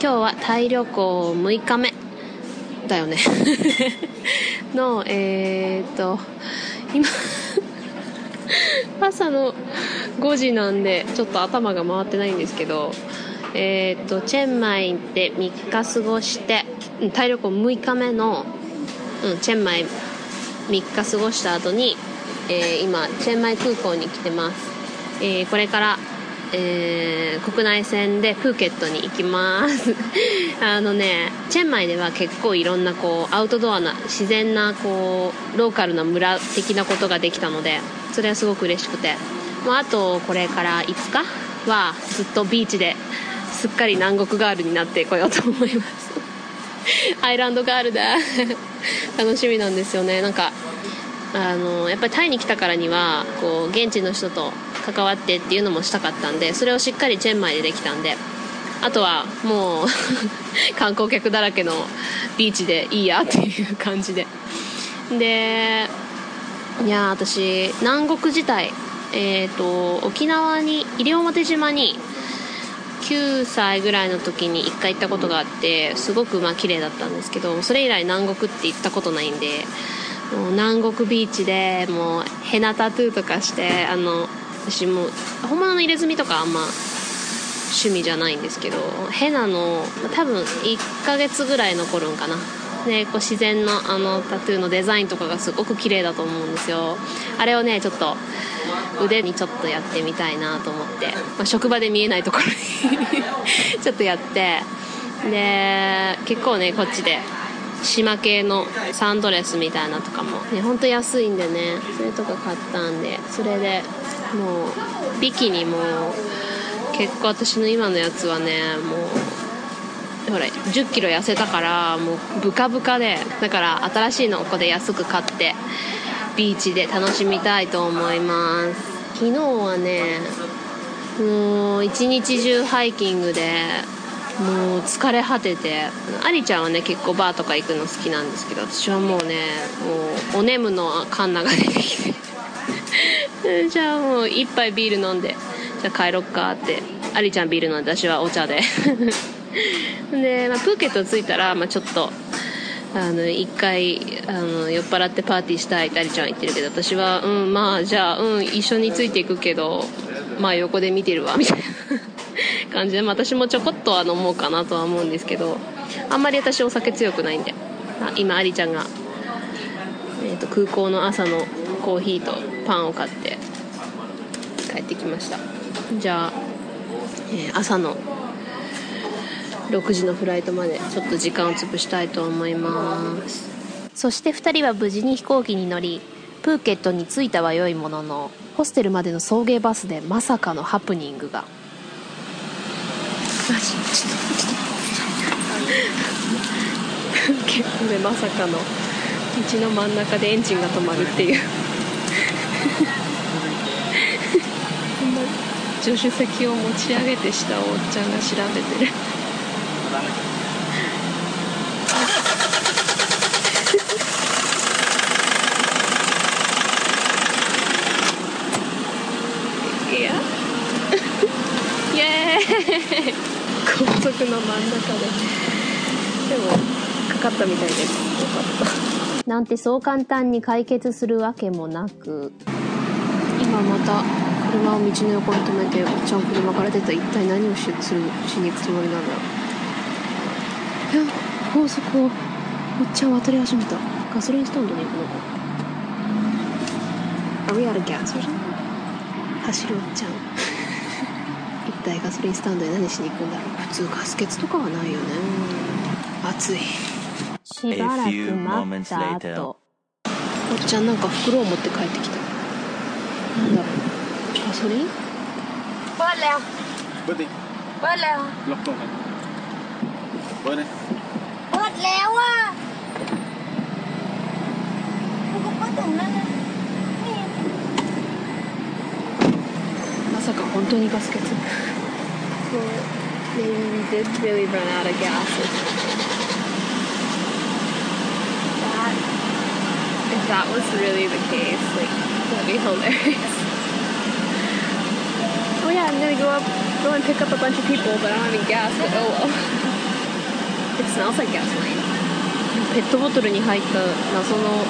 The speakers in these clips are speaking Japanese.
今日はタイ旅行6日目だよね。のえー、っと今 朝の5時なんでちょっと頭が回ってないんですけどえー、っとチェンマイで3日過ごしてタイ旅行6日目の、うん、チェンマイ3日過ごした後に、えー、今チェンマイ空港に来てます、えー、これからえー、国内線でプーケットに行きます。あのねチェンマイでは結構いろんなこうアウトドアな自然なこうローカルな村的なことができたのでそれはすごく嬉しくて。もうあとこれから5日はずっとビーチですっかり南国ガールになってこようと思います。アイランドガールだ。楽しみなんですよね。なんかあのやっぱりタイに来たからにはこう現地の人と関わってっていうのもしたかったんでそれをしっかりチェンマイでできたんであとはもう 観光客だらけのビーチでいいやっていう感じで。でいや私南国自体えっ、ー、と沖縄に西表島に9歳ぐらいの時に1回行ったことがあってすごくまあ綺麗だったんですけどそれ以来南国って行ったことないんでもう南国ビーチでもうヘナタトゥーとかしてあの私も本物の入れ墨とかあんま趣味じゃないんですけどヘナの多分1ヶ月ぐらい残るんかな。でこう自然のあのタトゥーのデザインとかがすごく綺麗だと思うんですよ。あれをねちょっと腕にちょっとやってみたいなと思って、まあ、職場で見えないところに ちょっとやって。で結構ねこっちで島系のサンドレスみたいなとかもねほんと安いんでねそれとか買ったんでそれでもうビキニも結構私の今のやつはねもうほら1 0キロ痩せたからもうブカブカでだから新しいのをここで安く買ってビーチで楽しみたいと思います。昨日はねもう一日中ハイキングでもう疲れ果ててありちゃんはね結構バーとか行くの好きなんですけど私はもうねもうお眠のカンナが出てきて。じゃあもう一杯ビール飲んでじゃあ帰ろっかってありちゃんビール飲んで私はお茶で。で、まあ、プーケット着いたら、まあ、ちょっとあの一回あの酔っ払ってパーティーしたいってありちゃんは言ってるけど私はうんまあじゃあうん一緒についていくけどまあ横で見てるわみたいな。感じで、まあ、私もちょこっとは飲もうかなとは思うんですけどあんまり私お酒強くないんであ今ありちゃんが、えーと空港の朝のコーヒーとパンを買って帰ってきました。じゃあ、えー、朝の6時のフライトまでちょっと時間を潰したいと思います。そして2人は無事に飛行機に乗りプーケットに着いたは良いもののホステルまでの送迎バスでまさかのハプニングが。マジちょっとちょっとプーケットでまさかの。道の真ん中でエンジンが止まるっていう助手席を持ち上げてしたおっちゃんが調べてる。いや。イエーイ高速の真ん中ででもかかったみたいですよかった。なんてそう簡単に解決するわけもなく。今また車を道の横に止めておっちゃん車から出た一体何をしするしに行くつもりなんだろういや高速をおっちゃん渡り始めた。ガソリンスタンドに行くのか。Are we out of gas or something? 走るおっちゃん。一体ガソリンスタンドで何しに行くんだろう。普通ガス欠とかはないよね。暑い。しばらく待った後おっちゃんなんか袋を持って帰ってきた。なんだろう。ガソリン？バレバレバレバレバレバレまさか本当にガス欠？Maybe we did really run out of gas that if that was really the case like that'd be hilarious oh yeah, I'm gonna go up, go and pick up a bunch of people, but I don't have any gas, but oh well. it smells like gasoline ペットボトルに入った謎の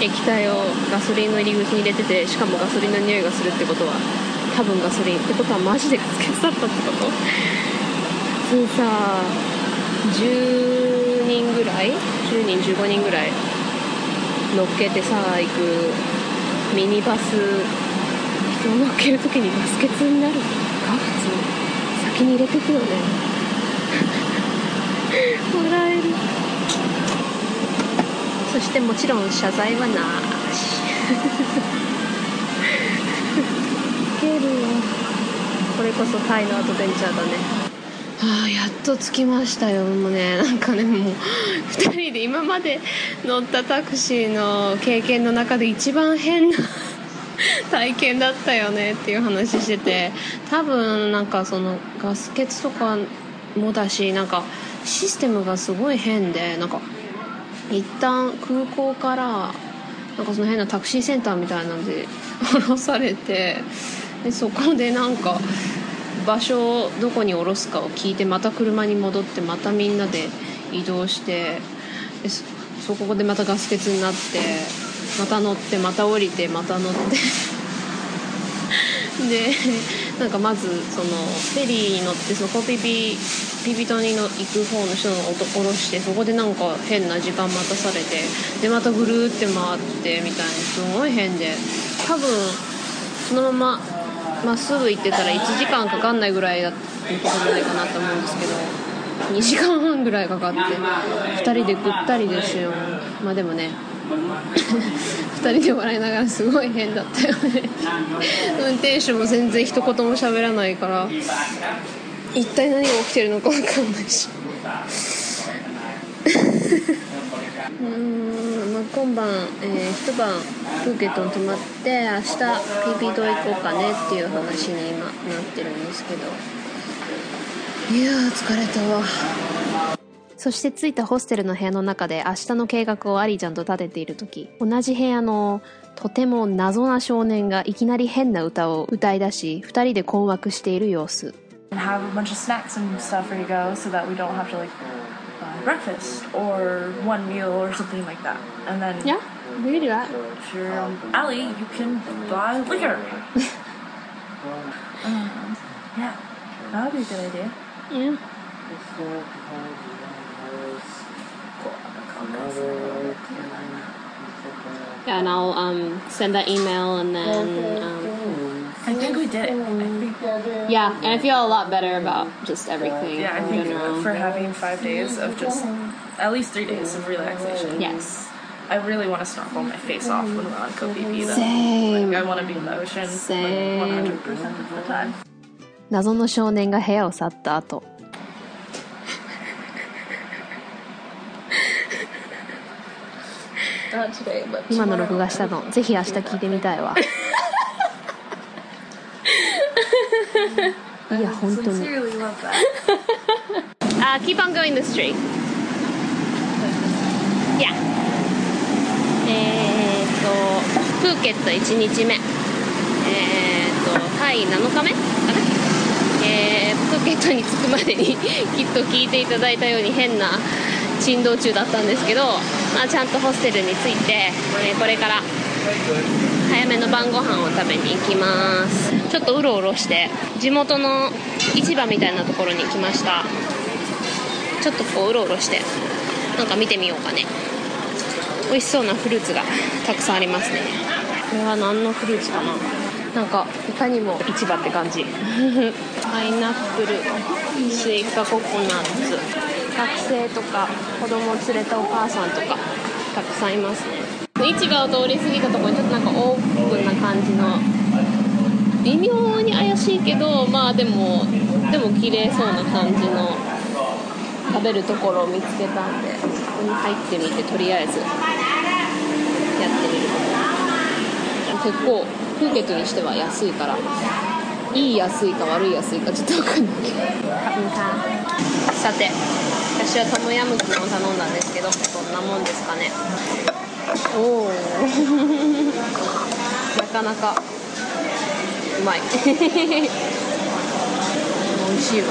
液体をガソリンの入り口に入れててしかもガソリンの匂いがするってことは多分ガソリンってことはマジでガス欠だったってこと？普通さ10人ぐらい？10人15人ぐらい乗っけてさ行くミニバス人を乗っける時にガス欠になるか？普通先に入れてくよね。笑える。そしてもちろん謝罪はなしれこそタイのアドベンチャーだね。ああやっと着きましたよ。もうねなんかねもう2人で今まで乗ったタクシーの経験の中で一番変な体験だったよねっていう話してて多分なんかそのガス欠とかもだしなんかシステムがすごい変でなんか一旦空港からなんかその変なタクシーセンターみたいなんで降ろされてでそこでなんか場所をどこに降ろすかを聞いてまた車に戻ってまたみんなで移動してでそそこでまたガス欠になってまた乗ってまた降りてまた乗って。でなんかまずそのフェリーに乗ってそのコピピピピ島にの行く方の人の音降ろしてそこでなんか変な時間待たされてでまたぐるって回ってみたいにすごい変で。多分そのまままっすぐ行ってたら1時間かかんないぐらいだったんじゃないかなと思うんですけど2時間半ぐらいかかって2人でぐったりですよ。まあでもね 2人で笑いながらすごい変だったよね。運転手も全然一言も喋らないから一体何が起きてるのか分かんないし。うーん、まあ、今晩、えー一晩プーケットに泊まって明日ピーピー島行こうかねっていう話に今なってるんですけど。いやー疲れたわ。そして着いたホステルの部屋の中で明日の計画をアリーちゃんと立てている時同じ部屋のとても謎な少年がいきなり変な歌を歌い出し二人で困惑している様子 breakfast or one meal or something like that. And then Yeah, we can do that. if you're on alley, you can buy liquor. um, yeah, that would be a good idea. Yeah. Yeah, and I'll um, send that email and then um, I think we did it. I think, yeah, and I feel a lot better about just everything yeah, I in think general. for having five days of just at least three days of relaxation. yes. I really want to snorkel my face off when we're on Koh Phi Phi, though. Same. Like, I want to be in the ocean Same. like 100% of the time. 謎の少年が部屋を去った後 Not today, but 今の録画したのぜひ明日聞いてみたいわ いや本当に sincerely love that. Uh, keep on going this tree Yeah. えーっと、プーケット1日目。えーっと、タイ7日目かなえー、プーケットに着くまでにきっと聞いていただいたように変な珍道中だったんですけど、まあ、ちゃんとホステルに着いて、えーこれから早めの晩ご飯を食べに行きます。ちょっとうろうろして地元の市場みたいなところに来ました。ちょっとこううろうろしてなんか見てみようかね。美味しそうなフルーツがたくさんありますね。これは何のフルーツかな？なんかいかにも市場って感じ。パイナップルスイカココナッツ学生とか子供を連れたお母さんとかたくさんいますね市場を通り過ぎたところにちょっとなんかオープンな感じの。微妙に怪しいけどまあでもでも綺麗そうな感じの食べるところを見つけたんでそこに入ってみてとりあえずやってみる結構プーケットにしては安いから。いい安いか悪い安いかちょっと分かんないさて私はトムヤムクンを頼んだんですけどどんなもんですかね。おおなかなかうまい美味しいわ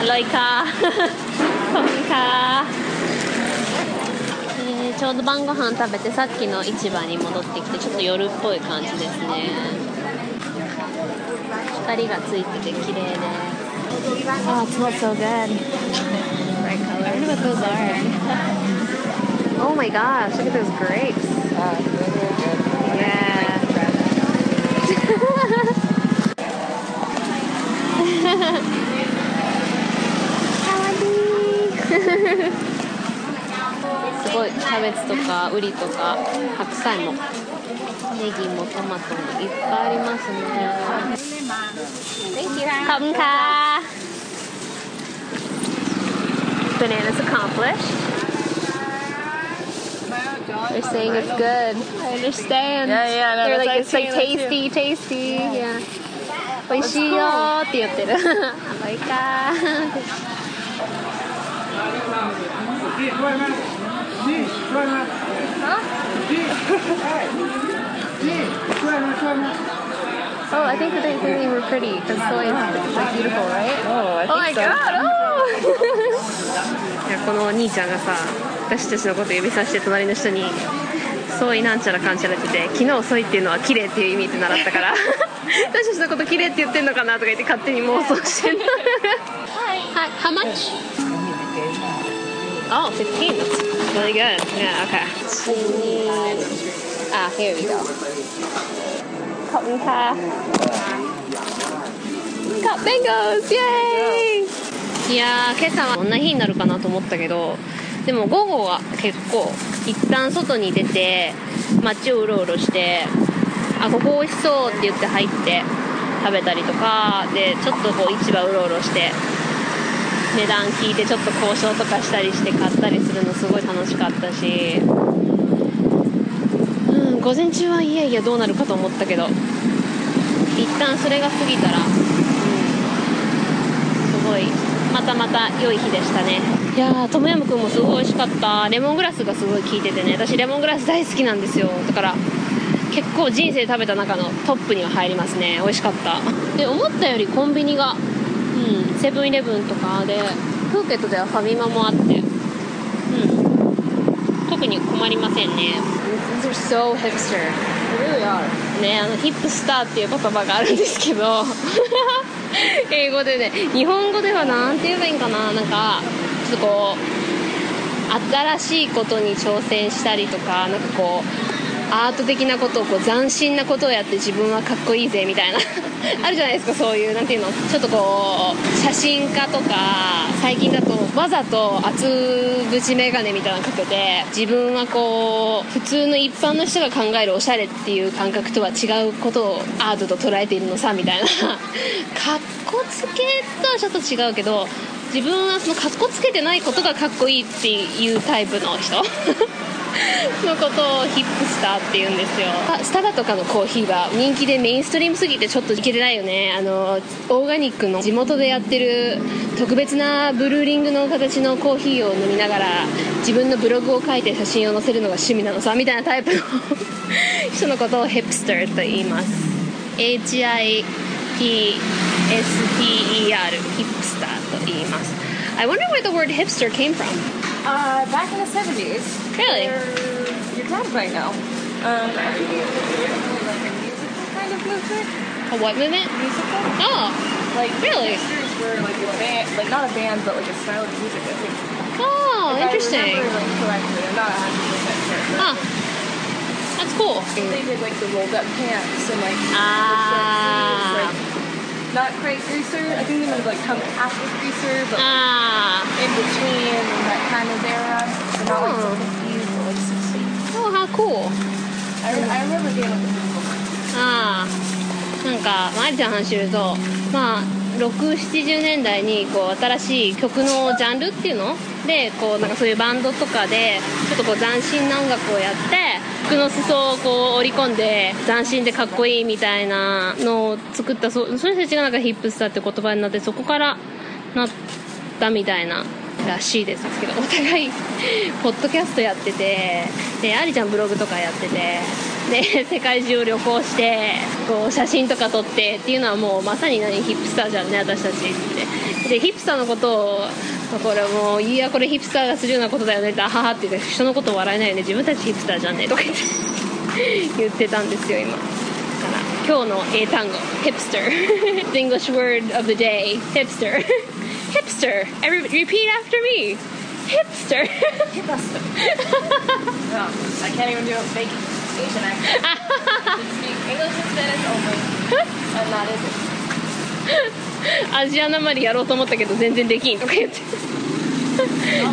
อร่อยかขอบคุณかえーちょうど晩ご飯食べてさっきの市場に戻ってきてちょっと夜っぽい感じですね光がついてて綺麗で Oh, it smells so good. Bright colors. I wonder what those are. Oh my gosh, look at those grapes. Yeah. really you. Bananas accomplished. They're saying it's good. I understand. Yeah, yeah, no, They're that's like what it's like I've seen that tasty, tasty. Yeah. 美味しいよって言ってる。甘いか。Oh, I think that they think they were pretty because soy is like beautiful, right? Oh, I Oh my god! Oh! いやこのお兄ちゃんがさ私たちのこと指さして隣の人に「ソイなんちゃらかんちゃら」って言って昨日ソイっていうのは綺麗っていう意味って習ったから私たちのこと綺麗って言ってんのかなとか言って勝手に妄想してんのはい How much? Oh, 15. That's really good. Yeah, okay. Ah, here we go. ขอบคุณค่ะ カッペンゴーズイエーイ いや今朝はこんな日になるかなと思ったけどでも午後は結構一旦外に出て街をうろうろしてあここ美味しそうって言って入って食べたりとかでちょっとこう市場うろうろして値段聞いてちょっと交渉とかしたりして買ったりするのすごい楽しかったし。うん午前中はいやいやどうなるかと思ったけど一旦それが過ぎたら、またまた良い日でしたね。いやートムヤムクンもすごい美味しかった。レモングラスがすごい効いててね。私レモングラス大好きなんですよ。だから結構人生食べた中のトップには入りますね。美味しかった。で思ったよりコンビニがうん。セブンイレブンとかでプーケットではファミマもあって。うん。特に困りませんね。These are so hipster. They really are. ねあのヒップスターっていう言葉があるんですけど 英語でね日本語では何て言えばいいんかな？なんかちょっとこう新しいことに挑戦したりとかなんかこうアート的なことをこう斬新なことをやって自分はかっこいいぜみたいな。あるじゃないですかそういうなんていうの？ちょっとこう写真家とか最近だとわざと厚縁眼鏡みたいなのかけて自分はこう普通の一般の人が考えるおしゃれっていう感覚とは違うことをアートと捉えているのさみたいな。かっこつけとはちょっと違うけど自分はそのかっこつけてないことがかっこいいっていうタイプの人。のことをヒップスターって言うんですよ。あスタバとかのコーヒーは人気でメインストリームすぎてちょっといけてないよね。あのオーガニックの地元でやってる特別なブルーリングの形のコーヒーを飲みながら自分のブログを書いて写真を載せるのが趣味なのさ。みたいなタイプの人のことをヒップスターと言います。HIPSTER ヒップスターと言います。I wonder where the word hipster came from. Uh, back in the 70s. Really? Your, your dad might know. Um, I think it like a musical kind of movement. A what movement? Musical? Oh, Like, Really? like a band, like not a band, but like a style of music, I think. oh, If interesting. I remember like correctly, I'm not 100% certain. Huh. That's cool. They did like the rolled up pants and like Ah. like not quite greaser. I think they might have like come after greaser, but Ah. in between that kind of era. So not like Oh. so confused, but like 60s. Oh, how cool. I, I remember being a musical. ああなんかまりちゃんの話するとまあ670年代にこう新しい曲のジャンルっていうの？でこうなんかそういうバンドとかでちょっとこう斬新な音楽をやって服の裾をこう織り込んで斬新でかっこいいみたいなのを作ったそそれたちがなんかヒップスターって言葉になってそこからなったみたいならしいです。けどお互い ポッドキャストやっててでありちゃんブログとかやっててで 世界中を旅行してこう写真とか撮ってっていうのはもうまさに何？ヒップスターじゃんね私たちって。でヒップスターのことをこれもういやこれヒップスターがするようなことだよねってあははって言って人のこと笑えないよね。自分たちヒップスターじゃんねとか言って 言ってたんですよ今。今日の英単語 hipster The English word of the day hipster hipster Every, repeat after me hipster Hip us. no, I can't even do a fake Asian accent. I can speak English and Spanish only. And that is it. アジアなまりやろうと思ったけど全然できんとか言って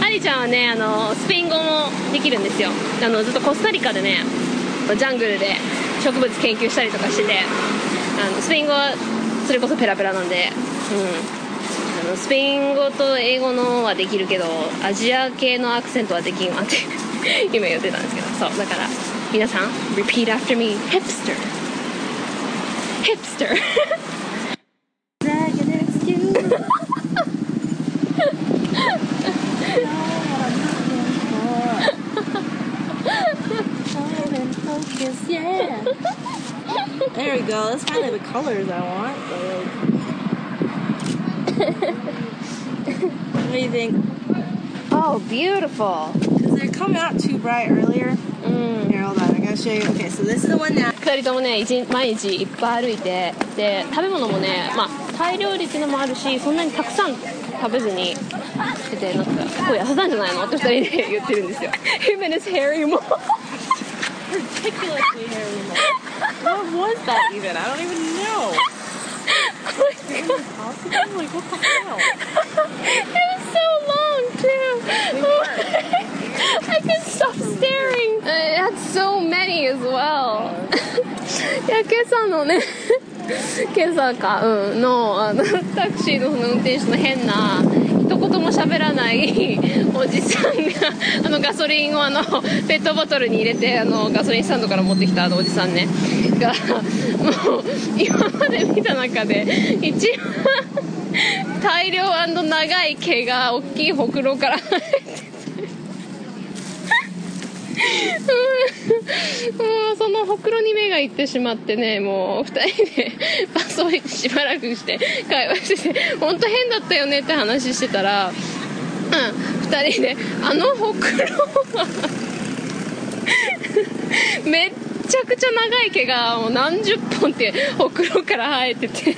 アリちゃんはねあのスペイン語もできるんですよあのずっとコスタリカでねジャングルで植物研究したりとかしててあのスペイン語はそれこそペラペラなんで、うん、あのスペイン語と英語のはできるけどアジア系のアクセントはできんわって 今言ってたんですけど。そうだから皆さん repeat after me hipster. Hipster. go. That's finally the colors I want. But like... what do you think? Oh, beautiful. Because they're coming out too bright earlier. うん。 Here, hold on. I gotta show you. Okay, so this is the one now. 二人ともね一日毎日いっぱい歩いてで食べ物もねまあタイ料理っていうのもあるしそんなにたくさん食べずにしててなんかすごい痩せたんじゃないのって二人で言ってるんですよ Him and his hairy も Ridiculously hairy. What was that even? I don't even know. Possible? Like, what the hell? It was so long too I couldn't stop staring It had so many as well いや今朝のね今朝かうんのあのタクシーのその運転手の変な一言 も喋らないおじさんがあのガソリンをあのペットボトルに入れてあのガソリンスタンドから持ってきたあのおじさんね。がもう今まで見た中で一番大量長い毛が大きいほくろから生えもうそのほくろに目がいってしまってねもう2人でパスをしばらくして会話してて本当変だったよねって話してたら、うん、2人であのほくろはめっちゃくちゃ長い毛がもう何十本ってほくろから生えてて。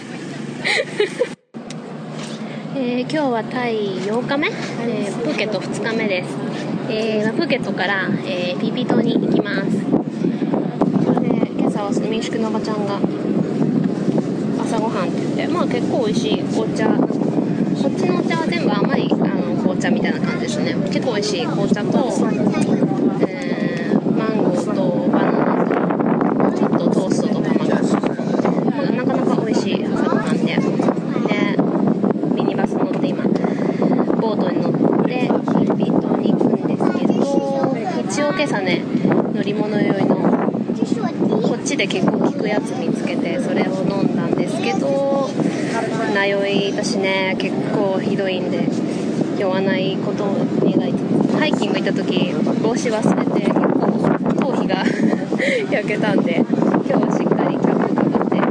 えー今日はタイ8日目、えープーケット2日目です、えープーケットから、えーピーピー島に行きます。それで今朝は民宿のおばちゃんが朝ごはんって言ってまあ結構美味しい。紅茶。こっちのお茶は全部甘いあの紅茶みたいな感じですね。結構美味しい紅茶と、えーマンゴーとバナナとちょっとトーストと卵まあなかなか美味しい朝ごはんででミニバス乗って今ボートに乗ってピーピー島に行くんですけど一応今朝ね乗り物酔いのこっちで結構効くやつ見つけてそれを飲んだんですけど船酔いだしね結構ひどいんで酔わないことを願いつつハイキング行った時帽子忘れて結構頭皮が 焼けたんで今日はしっかりキャップかぶって行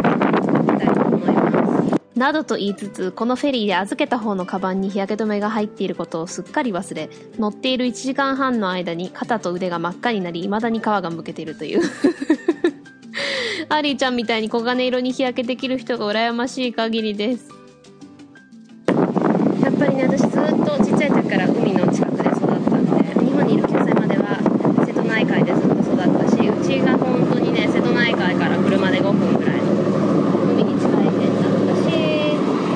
きたいと思います。などと言いつつこのフェリーで預けた方のカバンに日焼け止めが入っていることをすっかり忘れ乗っている1時間半の間に肩と腕が真っ赤になり未だに皮がむけているという。アリーちゃんみたいに黄金色に日焼けできる人が羨ましい限りですやっぱりね私ずっとちっちゃい時から海の近くで育ったんで日本にいる9歳までは瀬戸内海でずっと育ったしうちが本当にね瀬戸内海から車で5分ぐらいの海に近い辺だったし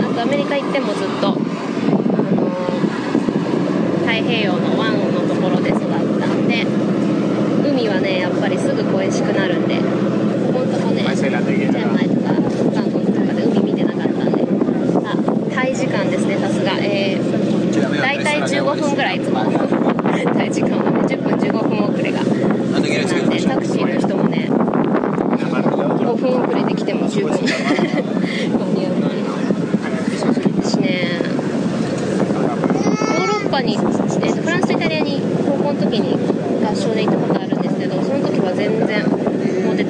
あとアメリカ行ってもずっと、あの太平洋の湾のところで育ったんで海はねやっぱりすぐ恋しくなるんでここのとこねチェンマイとかバンコクとかで海見てなかったんであタイ時間ですねさすがえー、大体15分ぐらいいつもタイ時間はね10分15分遅れがなんでタクシーの人もね5分遅れてきても十分間に合うのに私ねヨーロッパに、えーとフランスとイタリアに高校の時に合唱で行ったことあるんですけどその時は全然モテ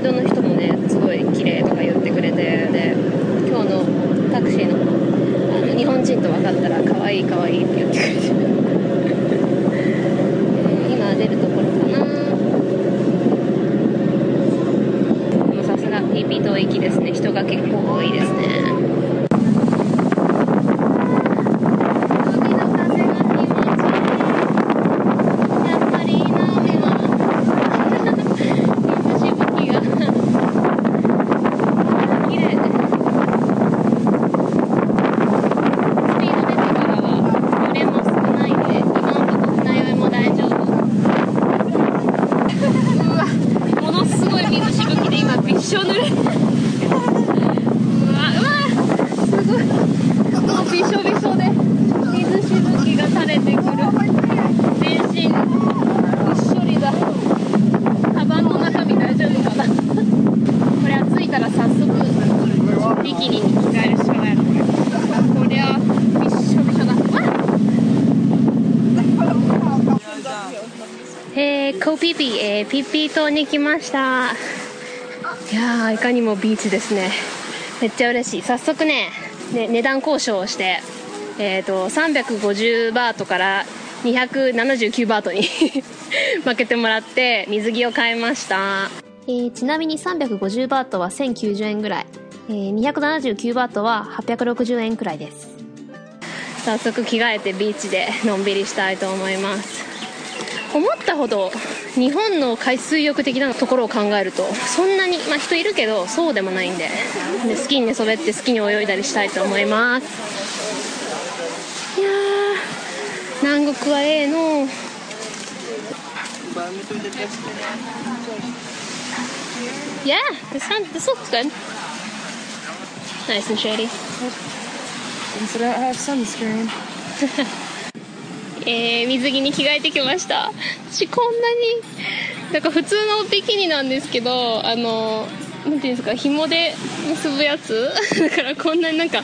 イドの人もねすごい綺麗とか言ってくれてで今日のタクシーのあの日本人と分かったら可愛い可愛いって言ってくれてえー今出るところかなでもさすが PP 島駅ですね人が結構多いですね海の風が気持ちいいやっぱりいいな海は水しぶきが綺麗スピード出てからは揺れも少ないんで今のところ船酔いも大丈夫うわものすごい水しぶきで今びっしょ濡れうわうわすごいもうびしょびしょで水しぶきが垂れてくる全身びっしょりだカバンの中身大丈夫かなこれは着いたら早速ビキニに着替えるしかないのこれこりゃびっしょびしょだえー、コーピーピー、えー、ピッピー島に来ました。いやーいかにもビーチですね。めっちゃ嬉しい。早速ねね値段交渉をしてえー、と350バートから279バートに 負けてもらって水着を買いました、えーちなみに350バートは1090円ぐらい、えー279バートは860円くらいです。早速着替えてビーチでのんびりしたいと思います。思ったほど日本の海水浴的なところを考えるとそんなに、まあ、人いるけどそうでもないんでで好きに寝そべって好きに泳いだりしたいと思いますいやー南国はええの this one, this looks good. Nice and shady. So don't have sunscreen. えー、水着に着替えてきました。私こんなになんか普通のビキニなんですけどあのなんていうんですか紐で結ぶやつ？だからこんなになんか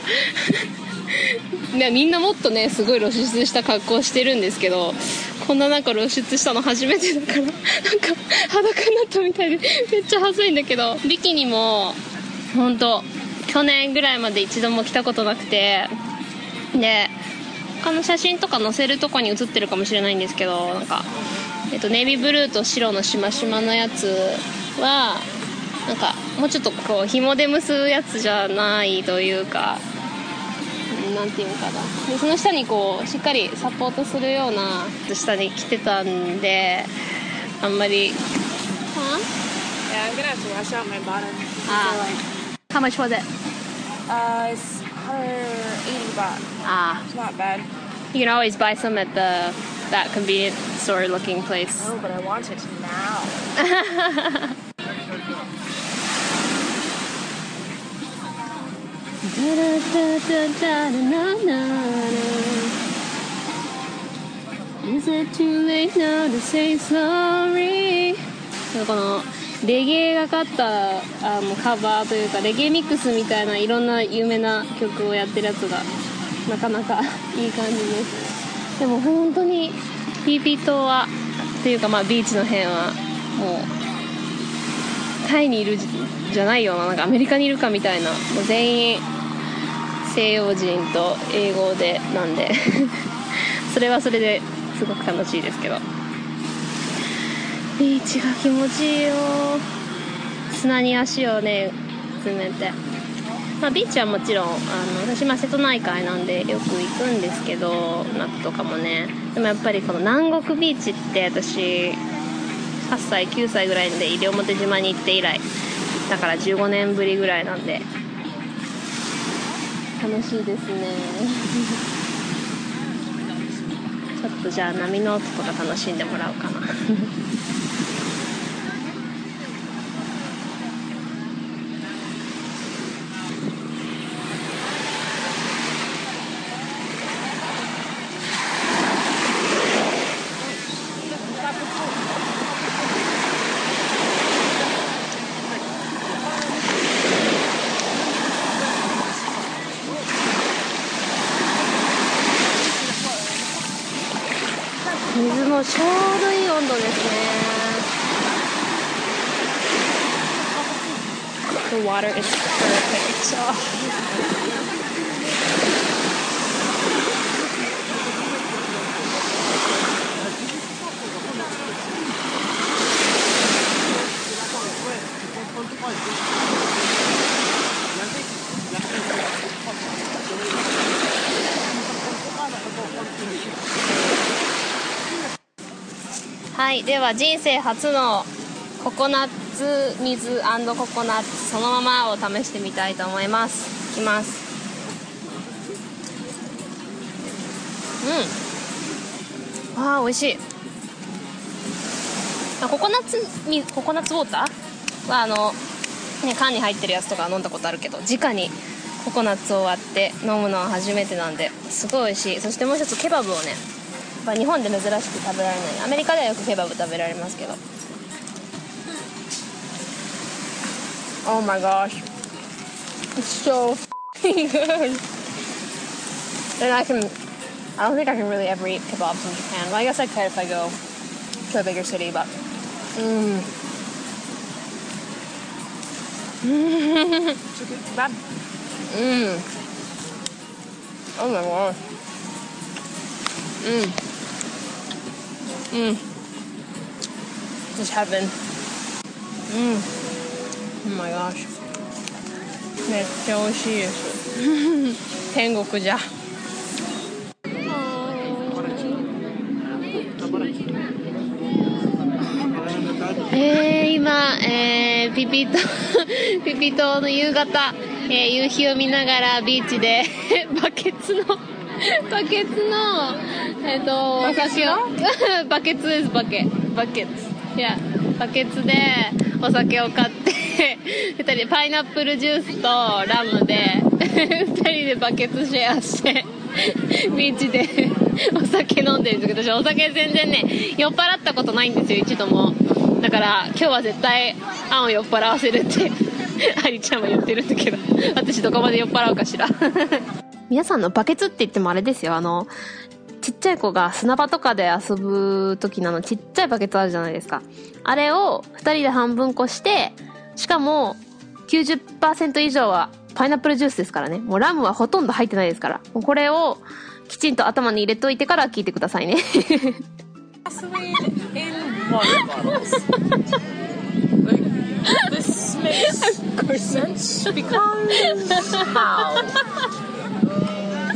みんなもっとねすごい露出した格好してるんですけどこんななんか露出したの 初めてだからなんか裸になったみたいでめっちゃ恥ずいんだけどビキニも本当去年ぐらいまで一度も着たことなくてで他の写真とか載せるとこに写ってるかもしれないんですけどなんか、えっと、ネイビーブルーと白のしましまのやつはなんかもうちょっとこう紐で結ぶやつじゃないというかうんなんていうのかなでその下にこうしっかりサポートするような下に着てたんであんまり? Yeah, I'm gonna have to wash out my bottom. Ah. How much was it? Uh, it's 180 baht. Ah, It's not bad. you can always buy some at the that convenience store looking place. Oh, but I want it now. Is it too late now to say sorry? レゲエがかったあのカバーというかレゲエミックスみたいないろんな有名な曲をやってるやつがなかなか いい感じです。でも本当にピーピー島はっていうかまあビーチの辺はもうタイにいるじゃないようななんかアメリカにいるかみたいなもう全員西洋人と英語でなんで それはそれですごく楽しいですけど。ビーチが気持ちいいよ。砂に足をね詰めて、まあ、ビーチはもちろんあの私まあ瀬戸内海なんでよく行くんですけど夏とかもね。でもやっぱりこの南国ビーチって私8歳9歳ぐらいで西表島に行って以来。だから15年ぶりぐらいなんで。楽しいですね。ちょっとじゃあ波の音とか楽しんでもらおうかな。ちょうどいい温度ですね。The water is perfect. では人生初のココナッツ水ココナッツそのままを試してみたいと思います。いきます。うん。あー美味しい。ココナッツココナッツウォーターはあの、ね、缶に入ってるやつとか飲んだことあるけど直にココナッツを割って飲むのは初めてなんですごい美味しい。そしてもう一つケバブをねまあ日本で珍しく食べられないアメリカではよくケバブ食べられますけど Oh my gosh It's so f***ing good And I can I don't think I can really ever eat kebabs in Japan. Well, I guess I could if I go to a bigger city, but. Mmm. Bad. Mmm. Oh my god. Mmm. Mmm. Just heaven. Mmm. Oh my gosh. めっちゃ美味しいです。天国じゃ。えー、今、えー、ピピ島 ピピ島の夕方、えー、夕日を見ながらビーチで バケツの バケツのえっ、とお酒を バケツですバケ。バケツ。いやバケツでお酒を買って 2人でパイナップルジュースとラムで2人でバケツシェアしてビーチでお酒飲んでるんですけど私お酒全然ね酔っ払ったことないんですよ一度も。だから今日は絶対あんを酔っ払わせるってありちゃんは言ってるんだけど私どこまで酔っ払うかしら皆さんのバケツって言ってもあれですよあのちっちゃい子が砂場とかで遊ぶ時のあのちっちゃいバケツあるじゃないですかあれを2人で半分こしてしかも90%以上はパイナップルジュースですからねもうラムはほとんど入ってないですからもうこれをきちんと頭に入れといてから聞いてくださいね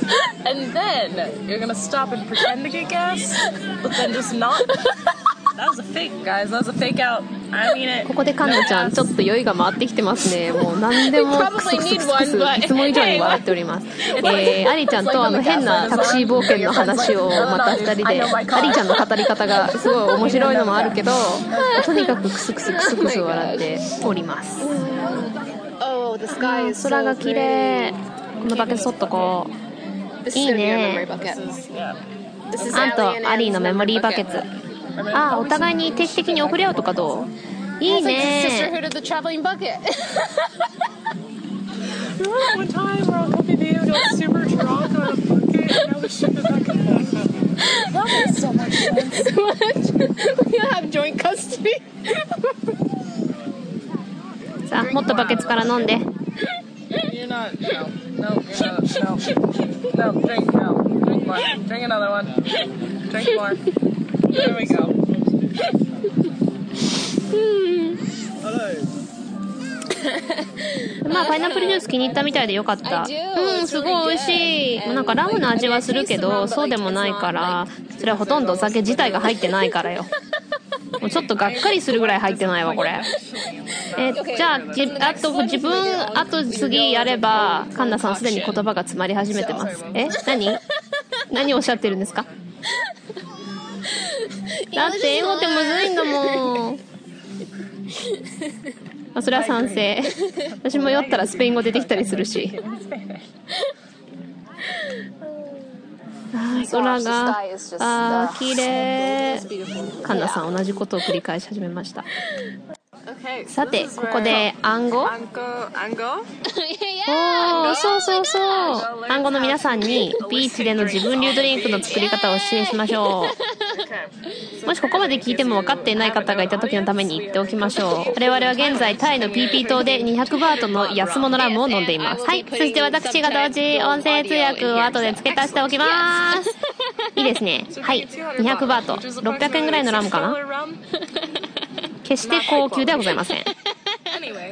And then you're gonna stop and pretend to get gas, but then just not? That was a fake, guys. That was a fake out. I mean it. ここでカンナちゃんちょっと酔いが回ってきてますね もう何でもクスクスクスクスいつも以上に笑っております えー、アリちゃんとあの変なタクシー冒険の話をまた二人でアリちゃんの語り方がすごい面白いのもあるけどとにかくクスクスクスクス笑っております Oh, 空が綺麗このバケツ取っとこういいね。あんとアリーのメモリーバケツ。ああ、お互いに定期的に送り合うとかどう？いいね。さあもっとバケツから飲んで。you're not. No, no, no, no. No, drink now. Drink more. Drink another one. Drink more. There we go. Hello. まあパイナップルジュース気に入ったみたいでよかったうんすごい美味しいなんかラフの味はするけどそうでもないからそれはほとんどお酒自体が入ってないからよもうちょっとがっかりするぐらい入ってないわこれ。えじゃあじあと自分あと次やればカンナさんすでに言葉が詰まり始めてます。え何？何おっしゃってるんですか？だって英語ってむずいんだもん。まそれは賛成。私も酔ったらスペイン語出てきたりするし。空があー綺麗カンナさん同じことを繰り返し始めました.さてここで暗号.おーそうそうそう暗号の皆さんにビーチでの自分流ドリンクの作り方を教えしましょう.もしここまで聞いても分かっていない方がいた時のために言っておきましょう。我々は現在タイの PP 島で200バートの安物ラムを飲んでいます。はい。そして私が同時音声通訳を後で付け足しておきます。いいですね。はい。200バート。600円ぐらいのラムかな決して高級ではございません。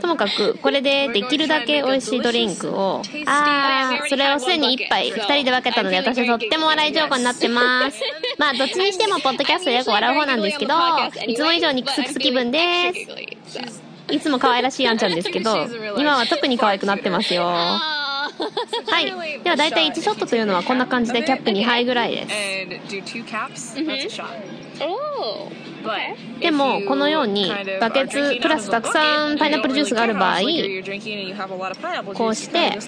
ともかく、これでできるだけ美味しいドリンクを、あー、それをすでに1杯2人で分けたので私はとっても笑い上手になってます。まあ、どっちにしてもポッドキャストでよく笑う方なんですけど、いつも以上にクスクス気分です。いつも可愛らしいあんちゃんですけど、今は特に可愛くなってますよ。はい。では大体1ショットというのはこんな感じでキャップ2杯ぐらいです。Oh. でも、このようにバケツプラスたくさんパイナップルジュースがある場合、こうして. Oh!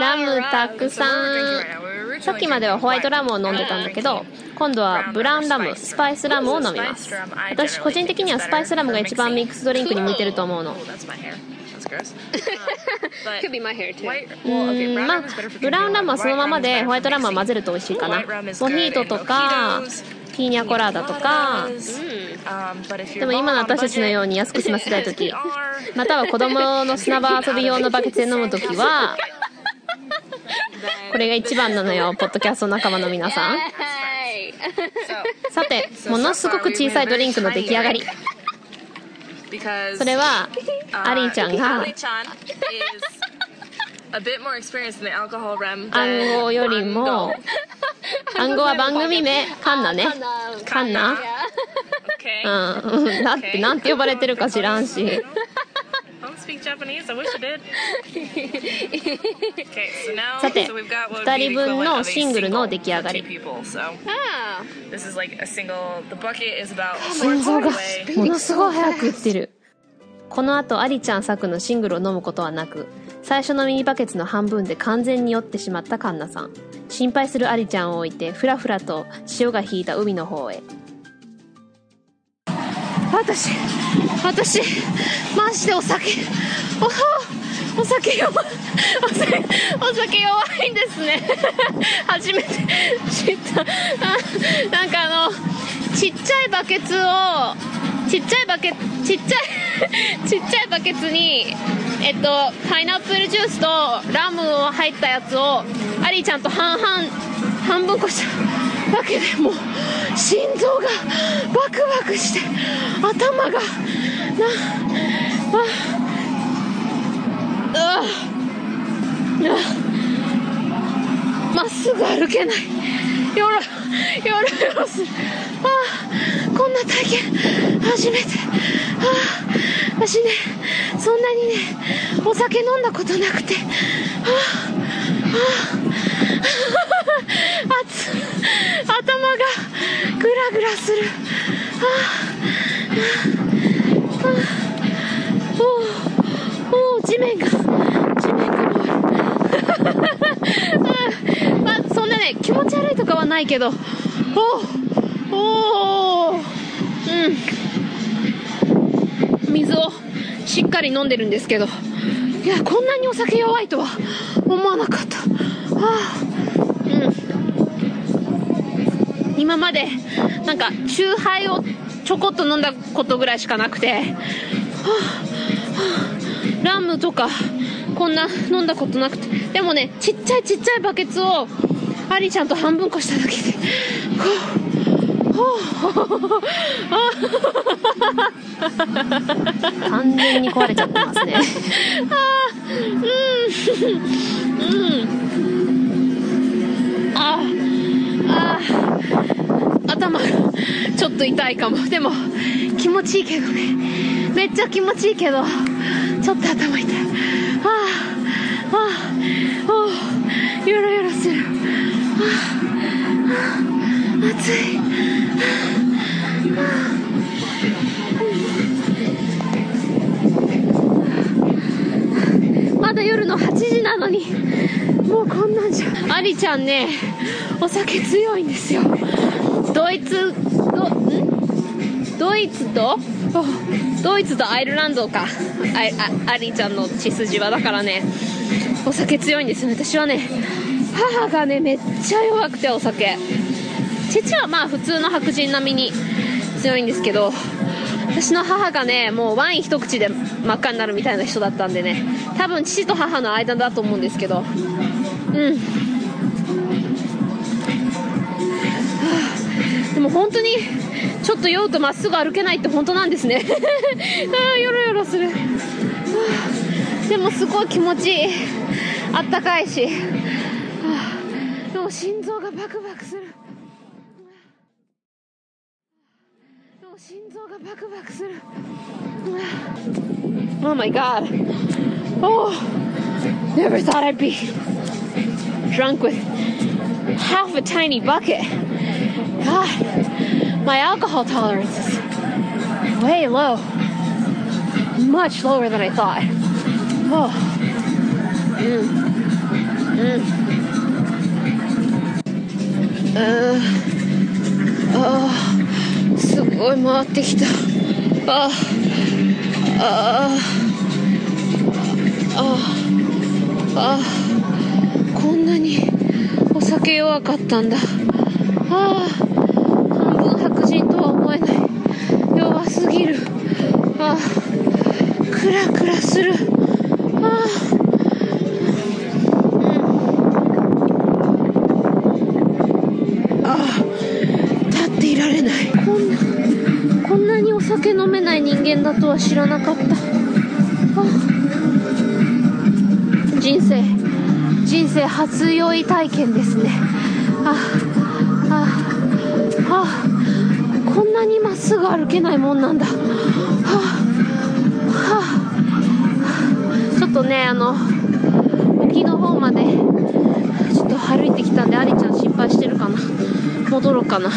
ラムたくさん。さっきまではホワイトラムを飲んでたんだけど、今度はブラウンラム、スパイスラムを飲みます。私、個人的にはスパイスラムが一番ミックスドリンクに向いてると思うの。That's gross. Could be my hair too. ううんまあ、ブラウンラムはそのままでホワイトラムは混ぜると美味しいかな。モヒートとか、ピーニャコラーダとか、でも今の私たちのように安く済ませたいとき、または子供の砂場遊び用のバケツで飲むときは、これが一番なのよ、ポッドキャスト仲間の皆さん。さて、ものすごく小さいドリンクの出来上がり。それは、アリーちゃんが、a bit more experienced in the alcohol realm 暗号よりも、暗号は番組名、カンナね。カンナ Okay. う んうん。だって、なんて呼ばれてるか知らんし。さて so we've got what would 二 be 人 the 分のシングルの出来上がり two。people. So Ah. this is like a single. The bucket is about a 心臓が away. ものすごい早く打ってるこの後アリちゃん作のシングルを飲むことはなく最初のミニバケツの半分で完全に酔ってしまったカンナさん心配するアリちゃんを置いてふらふらと潮が引いた海の方へ私私マジでお酒おお酒弱いお酒お酒弱いんですね。初めて知った。なんかあのちっちゃいバケツをちっちゃいバケツちっちゃい ちっちゃいバケツにえっとパイナップルジュースとラムを入ったやつをアリーちゃんと半々半分こしただけでもう心臓がバクバクして頭がなあうわまっすぐ歩けないよろよろよろするああこんな体験初めてああ私ねそんなにねお酒飲んだことなくてああああ頭がグラグラする。ああああおおお地面が地面がもうあまあそんなね気持ち悪いとかはないけど。おおおうん。水をしっかり飲んでるんですけど。いやこんなにお酒弱いとは思わなかった。ああ。今までなんかチューハイをちょこっと飲んだことぐらいしかなくて、はあはあラムとかこんな飲んだことなくて。でもねちっちゃいちっちゃいバケツをアリちゃんと半分こしただけでほうほう完全に壊れちゃってますねあうんうんあああ頭がちょっと痛いかも。でも気持ちいいけどね。めっちゃ気持ちいいけどちょっと頭痛い。ああああおうゆらゆらする。ああああ暑い。まだ夜の8時なのにもうこんなんじゃ。アリちゃんねお酒強いんですよ。イツどん？ドイツと？ドイツとアイルランドか。あアリーちゃんの血筋はだからね。お酒強いんですよ私はね母がねめっちゃ弱くてお酒。父はまあ普通の白人並みに強いんですけど私の母がねもうワイン一口で真っ赤になるみたいな人だったんでね。多分父と母の間だと思うんですけど。うん。も本当にちょっと酔うとまっすぐ歩けないって本当なんですね。ああヨロヨロする、でもすごい気持ちいい。あったかいし、でも心臓がバクバクする。でも心臓がバクバクする。Oh my god. Oh. Never thought I'd be drunk with half a tiny bucket. God, my alcohol tolerance is way low. Much lower than I thought. Oh. Mm. Mm. Uh, oh, すごい回ってきた。ああああこんなにお酒弱かったんだ。ああ半分白人とは思えない弱すぎるああクラクラする。ああ、ああ立っていられない。こんなこんなにお酒飲めない人間だとは知らなかった。あ。人生人生初酔い体験ですね。ああ。なにまっすぐ歩けないもんなんだ。はあ、はあ、ちょっとねあの沖の方までちょっと歩いてきたんでアリちゃん心配してるかな。戻ろうかな。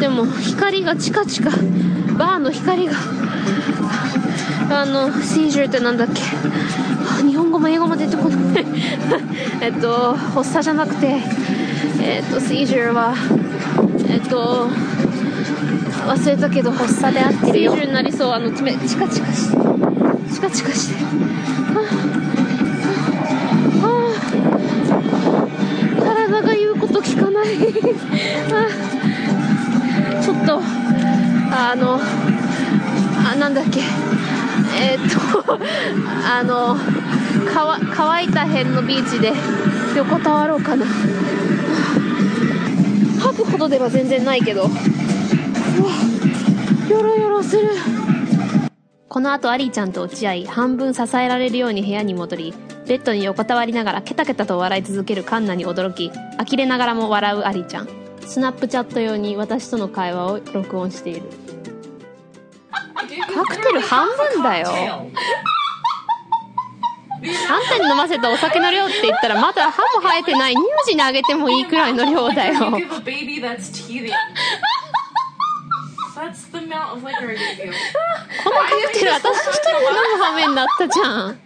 でも光がチカチカ。バーの光が。あのシージューってなんだっけ。日本語も英語も出てこない。えっと発作じゃなくて。えっとシージューはえっと忘れたけど発作で合ってるよ。になりそうあの爪チカチカして。チカチカして。ああ。体が言うこと聞かない。ちょっとあのあなんだっけ。えー、っとあの乾乾いた辺のビーチで横たわろうかな。吐くほどでは全然ないけど。ヨロヨロする。この後アリーちゃんと落ち合い半分支えられるように部屋に戻りベッドに横たわりながらケタケタと笑い続けるカンナに驚き呆れながらも笑うアリーちゃん。スナップチャット用に私との会話を録音している。カクテル半分だよ。あんたに飲ませたお酒の量って言ったらまだ歯も生えてない乳児にあげてもいいくらいの量だよ You give a baby that's こんなこと言て私一人で飲む羽目になったじゃん。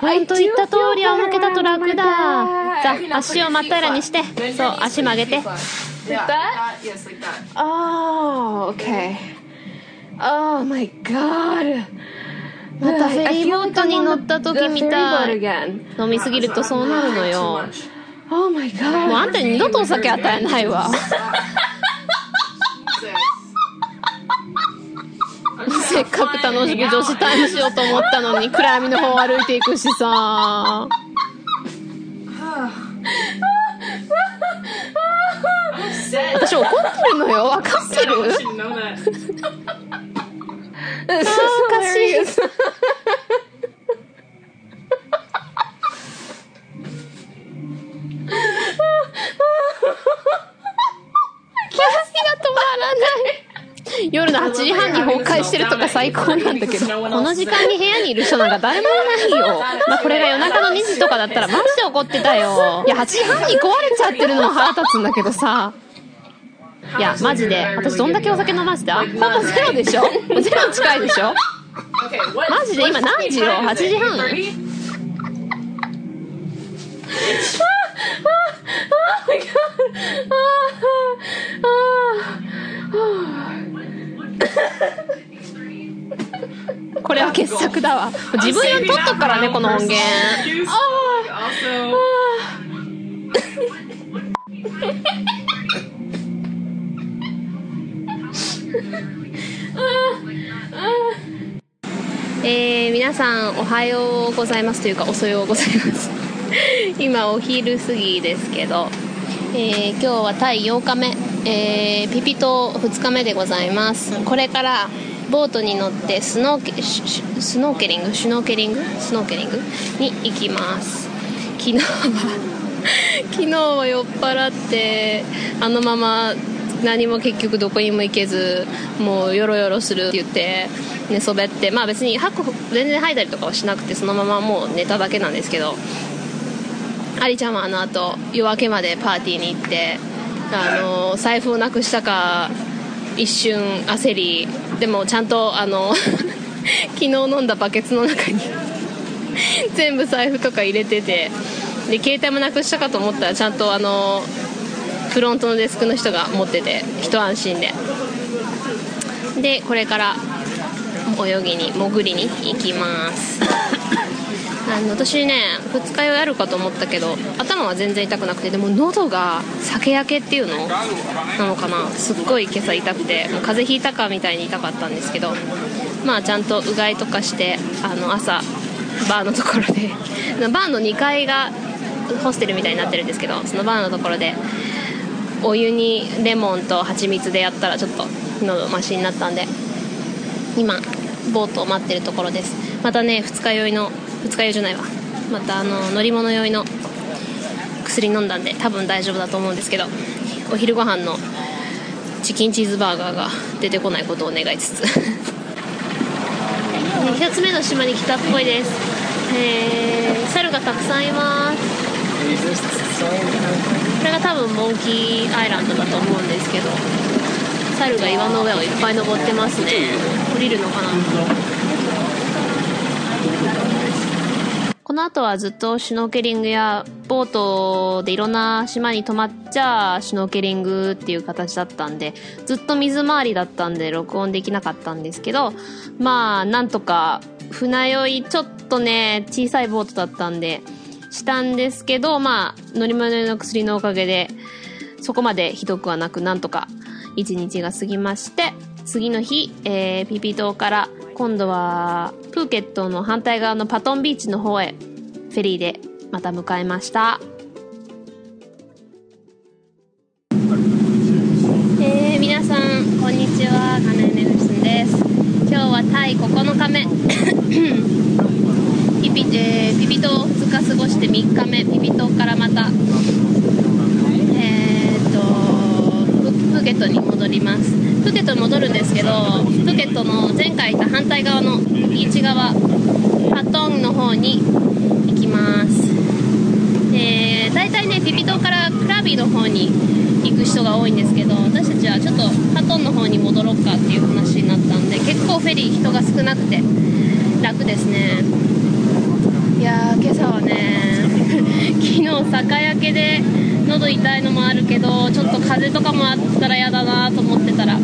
本当言った通りあ仰向けだと楽だ。さあ、足をまっ平らにして、そう、足曲げて。ああ、OK。Oh my god! またフェリーボートに乗った時みたい。飲みすぎるとそうなるのよ。Oh my god. もうあんたに二度とお酒与えないわ。せっかく楽しく女子タイムしようと思ったのに暗闇の方歩いていくしさ。私怒ってるのよ。わかってる？かしい。が止まらない。夜の8時半に崩壊してるとか最高なんだけど、この時間に部屋にいる人なんか誰もいないよ。まあこれが夜中の2時とかだったらマジで怒ってたよ。いや、8時半に壊れちゃってるのも腹立つんだけどさ。いや、マジで。私どんだけお酒飲ませたほぼゼロでしょ？ゼロに近いでしょ?マジで今何時よ ?8 時半 8:30? ああああああ。ああ、ああ。ああこれは傑作だわ自分用に撮っとくからねこの音源ああ えー、皆さんおはようございますというかおそようございます 今お昼過ぎですけど、えー、今日はタイ8日目、えー、ピピ島2日目でございます。これからボートに乗ってスノーケスノーケリング？シュノーケリング？スノーケリング？に行きます。昨日は 昨日は酔っ払ってあのまま何も結局どこにも行けずもうヨロヨロするって言って寝そべってまあ別に吐く全然吐いたりとかはしなくてそのままもう寝ただけなんですけどありちゃんはあの後夜明けまでパーティーに行ってあの財布をなくしたか一瞬焦りでもちゃんとあの 昨日飲んだバケツの中に全部財布とか入れててで携帯もなくしたかと思ったらちゃんとあのフロントのデスクの人が持ってて一安心で。でこれから泳ぎに潜りに行きます。あの私ね二日酔いあるかと思ったけど頭は全然痛くなくてでも喉が酒焼けっていうのなのかな。すっごい今朝痛くてもう風邪ひいたかみたいに痛かったんですけどまあちゃんとうがいとかしてあの朝バーのところで バーの2階がホステルみたいになってるんですけどそのバーのところでお湯にレモンと蜂蜜でやったらちょっと喉マシになったんで今ボートを待ってるところです。またね二日酔いの二日酔いじゃないわ。またあの乗り物酔いの薬飲んだんで多分大丈夫だと思うんですけどお昼ご飯のチキンチーズバーガーが出てこないことを願いつつ。2つ目の島に来たっぽいです。えー、猿がたくさんいます。これが多分モンキーアイランドだと思うんですけど猿が岩の上をいっぱい登ってますね。降りるのかな。この後はずっとシュノーケリングやボートでいろんな島に泊まっちゃシュノーケリングっていう形だったんでずっと水回りだったんで録音できなかったんですけどまあなんとか船酔いちょっとね小さいボートだったんでしたんですけどまあ乗り物の薬のおかげでそこまでひどくはなくなんとか一日が過ぎまして次の日、えー、ピピ島から今度はプーケットの反対側のパトンビーチの方へフェリーでまた向かいました。えー、皆さんこんにちは。カネネルスンです。今日はタイ9日目。ピピ,、えー、ピピ島2日過ごして3日目。ピピ島からまたえー、っとプケットに戻ります。プケット戻るんですけどプケットの前回いた反対側のビーチ側パトンの方に行きます。えー、大体ねピピ島からクラビの方に行く人が多いんですけど私たちはちょっとパトンの方に戻ろうかっていう話になったんで結構フェリー人が少なくて楽ですね。いやー今朝はね 昨日酒焼けで喉痛いのもあるけどちょっと風邪とかもあったら嫌だなと思ってたら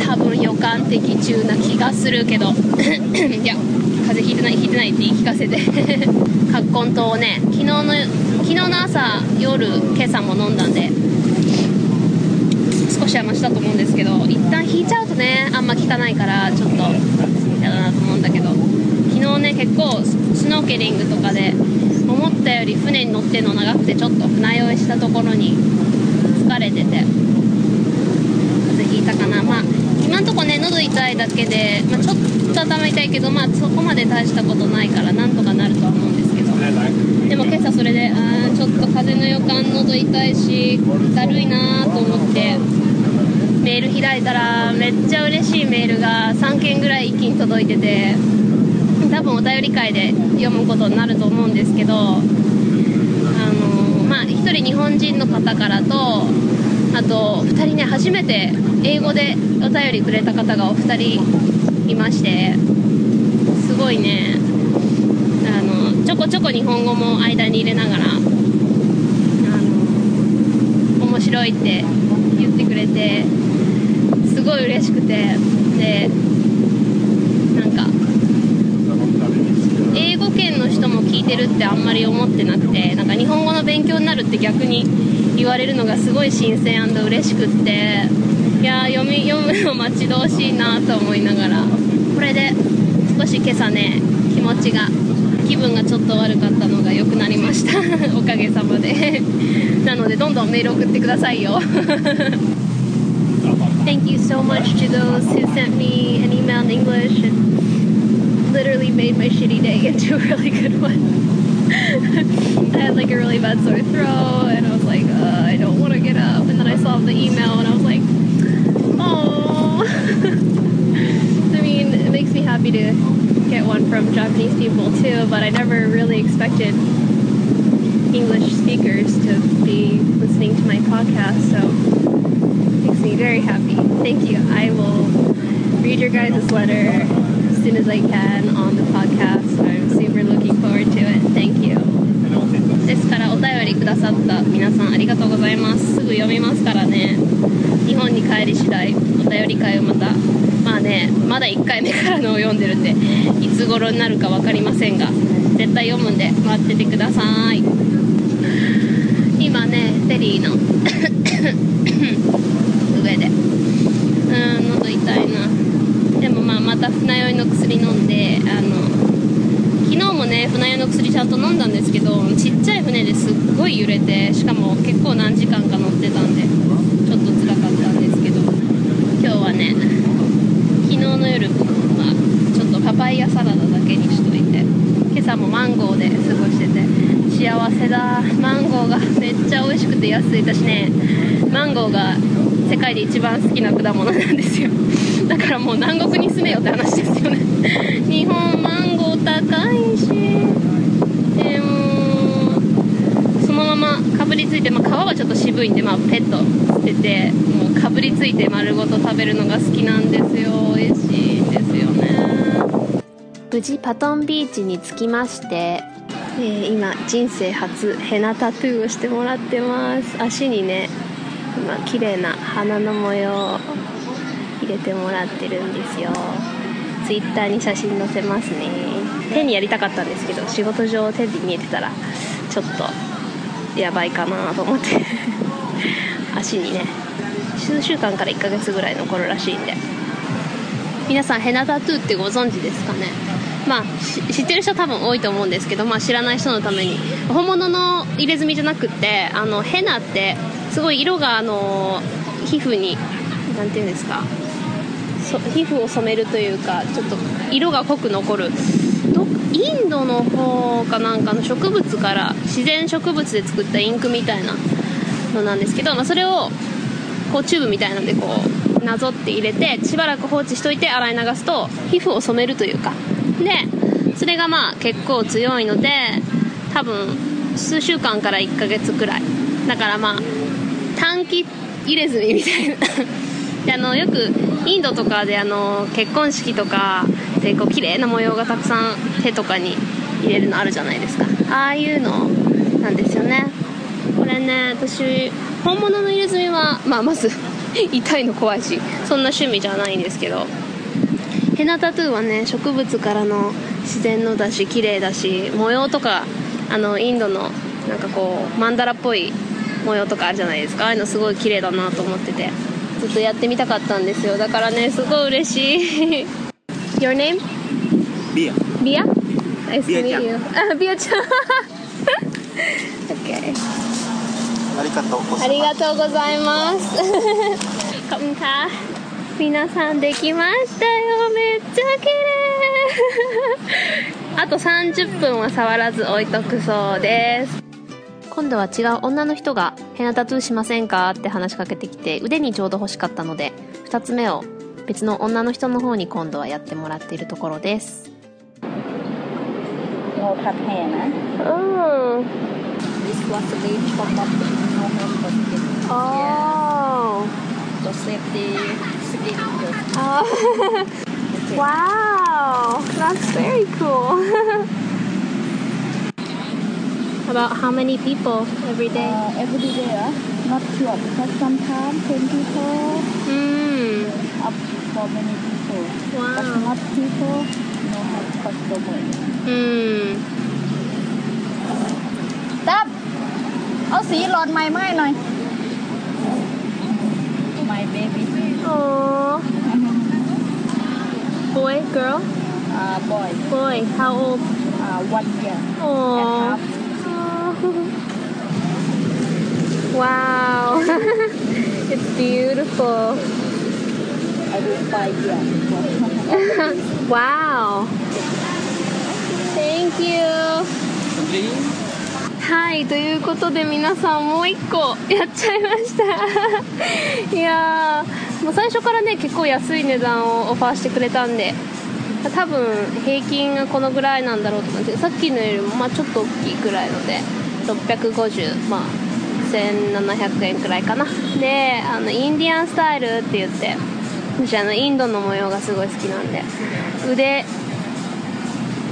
多分予感的中な気がするけど いや風邪ひいてないひいてないって言い聞かせて 葛根湯をね昨日の昨日の朝夜今朝も飲んだんで少しはマシだと思うんですけど一旦引いちゃうとねあんま効かないからちょっと嫌だなと思うんだけど昨日ね結構スノーケリングとかで思ったより船に乗っての長くてちょっと船酔いしたところに疲れてて。風邪ひいたかな。まあ今んとこね喉痛いだけで、まあ、ちょっと頭痛いけどまあそこまで大したことないからなんとかなるとは思うんですけど。でも今朝それであーちょっと風の予感喉痛いしだるいなと思ってメール開いたらめっちゃ嬉しいメールが3件ぐらい一気に届いてて。多分お便り会で読むことになると思うんですけどあのまあ1人日本人の方からとあと2人ね初めて英語でお便りくれた方がお二人いましてすごいねあのちょこちょこ日本語も間に入れながらあの面白いって言ってくれてすごい嬉しくてでなんか英語圏の人も聞いてるってあんまり思ってなくてなんか日本語の勉強になるって逆に言われるのがすごい新鮮嬉しくっていやー読み読むの待ち遠しいなと思いながらこれで少し今朝ね気持ちが気分がちょっと悪かったのが良くなりました。おかげさまで。なのでどんどんメール送ってくださいよ。Thank you so much to those who sent me an email in English literally made my shitty day into a really good one. I had like a really bad sore throat and I was like, uh, I don't want to get up. And then I saw the email and I was like, oh. I mean, it makes me happy to get one from Japanese people too, but I never really expected English speakers to be listening to my podcast, so it makes me very happy. Thank you. I will read your guys' letter as soon as I can on the podcast. I'm super looking forward to it. Thank you. ですからお便りくださった皆さんありがとうございますすぐ読みますからね日本に帰り次第お便り会をまたまあねまだ1回目からのを読んでるんでいつ頃になるか分かりませんが絶対読むんで待っててください今ねフェリーの 上でうん喉痛いなまた船酔いの薬飲んであの昨日もね船酔いの薬ちゃんと飲んだんですけどちっちゃい船ですっごい揺れてしかも結構何時間か乗ってたんでちょっと辛かったんですけど今日はね昨日の夜はちょっとパパイヤサラダだけにしといて今朝もマンゴーで過ごしてて幸せだ。マンゴーがめっちゃ美味しくて安い。だしねマンゴーが世界で一番好きな果物なんですよ。だからもう南国に住めよって話ですよね。日本マンゴー高いしでもそのままかぶりついて、まあ、皮はちょっと渋いんで、まあ、ペット捨ててもうかぶりついて丸ごと食べるのが好きなんですよ。美味しいんですよね。無事パトンビーチに着きまして、えー今人生初ヘナタトゥーをしてもらってます。足にね今綺麗な花の模様。を入れてもらってるんですよ。ツイッターに写真載せますね。手にやりたかったんですけど仕事上手に見えてたらちょっとやばいかなと思って。足にね数週間から1ヶ月ぐらい残るらしいんで。皆さんヘナタトゥーってご存知ですかね？まあ知ってる人多分多いと思うんですけど、まあ、知らない人のために。本物の入れ墨じゃなくってあのヘナってすごい色があの皮膚に何て言うんですか皮膚を染めるというかちょっと色が濃く残る。どインドの方かなんかの植物から自然植物で作ったインクみたいなのなんですけど、まあ、それをこうチューブみたいなのでこうなぞって入れてしばらく放置しといて洗い流すと皮膚を染めるというか。でそれがまあ結構強いので多分数週間から1ヶ月くらい。だからまあ 短期入れ墨みたいな。であのよくインドとかであの結婚式とかでこう綺麗な模様がたくさん手とかに入れるのあるじゃないですか。ああいうのなんですよね。これね私本物の入れ墨は、まあ、まず痛いの怖いしそんな趣味じゃないんですけど。ヘナタトゥーはね植物からの自然のだし綺麗だし模様とかあのインドのなんかこうマンダラっぽい模様とかあるじゃないですか。ああいうのすごい綺麗だなと思ってて。ずっとやってみたかったんですよだからねすごい嬉しい Your name? Bia. Bia? Nice to meet you あビアちゃん OK ありがとうござありいます。がとうございます。こんか。皆さんできましたよ。めっちゃ綺麗。あと30分は触らず置いとくそうです。今度は違う女の人が「ヘナタトゥーしませんか?」って話しかけてきて腕にちょうど欲しかったので2つ目を別の女の人の方に今度はやってもらっているところです。Wow, that's. About how many people every day? Uh, every day, uh, not sure because sometimes 10 people, mm. uh, up for many people. Wow. But not people, no have customers. Mm. Stop! Oh, เอาสีหลอดใหม่ไหม้หน่อย My baby. Oh. Boy, girl? Uh, boy. Boy, how old? Uh, one year. Oh. And half. wow. It's beautiful. Wow. Thank you. はいということで皆さんもう一個やっちゃいました。いやーもう最初からね結構安い値段をオファーしてくれたんで。多分平均がこのぐらいなんだろうと思ってさっきのよりもまあちょっと大きいくらいので。650まあ1700円くらいかな。であのインディアンスタイルって言って私あのインドの模様がすごい好きなんで腕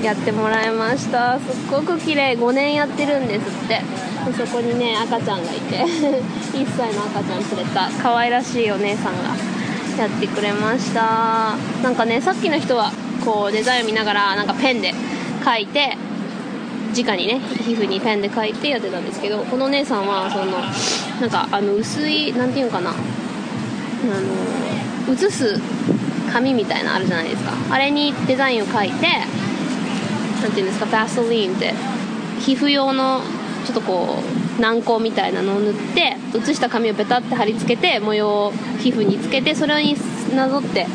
やってもらいました。すっごく綺麗5年やってるんですって。でそこにね赤ちゃんがいて 1歳の赤ちゃん連れた可愛らしいお姉さんがやってくれました。なんかねさっきの人はこうデザイン見ながらなんかペンで描いて直にね皮膚にペンで描いてやってたんですけどこのお姉さんはそのなんかあの薄いなんていうのかな。あの写す紙みたいなあるじゃないですか。あれにデザインを描いてなんていうんですかバスリンって皮膚用のちょっとこう軟膏みたいなのを塗って写した紙をペタって貼り付けて模様を皮膚につけてそれになぞって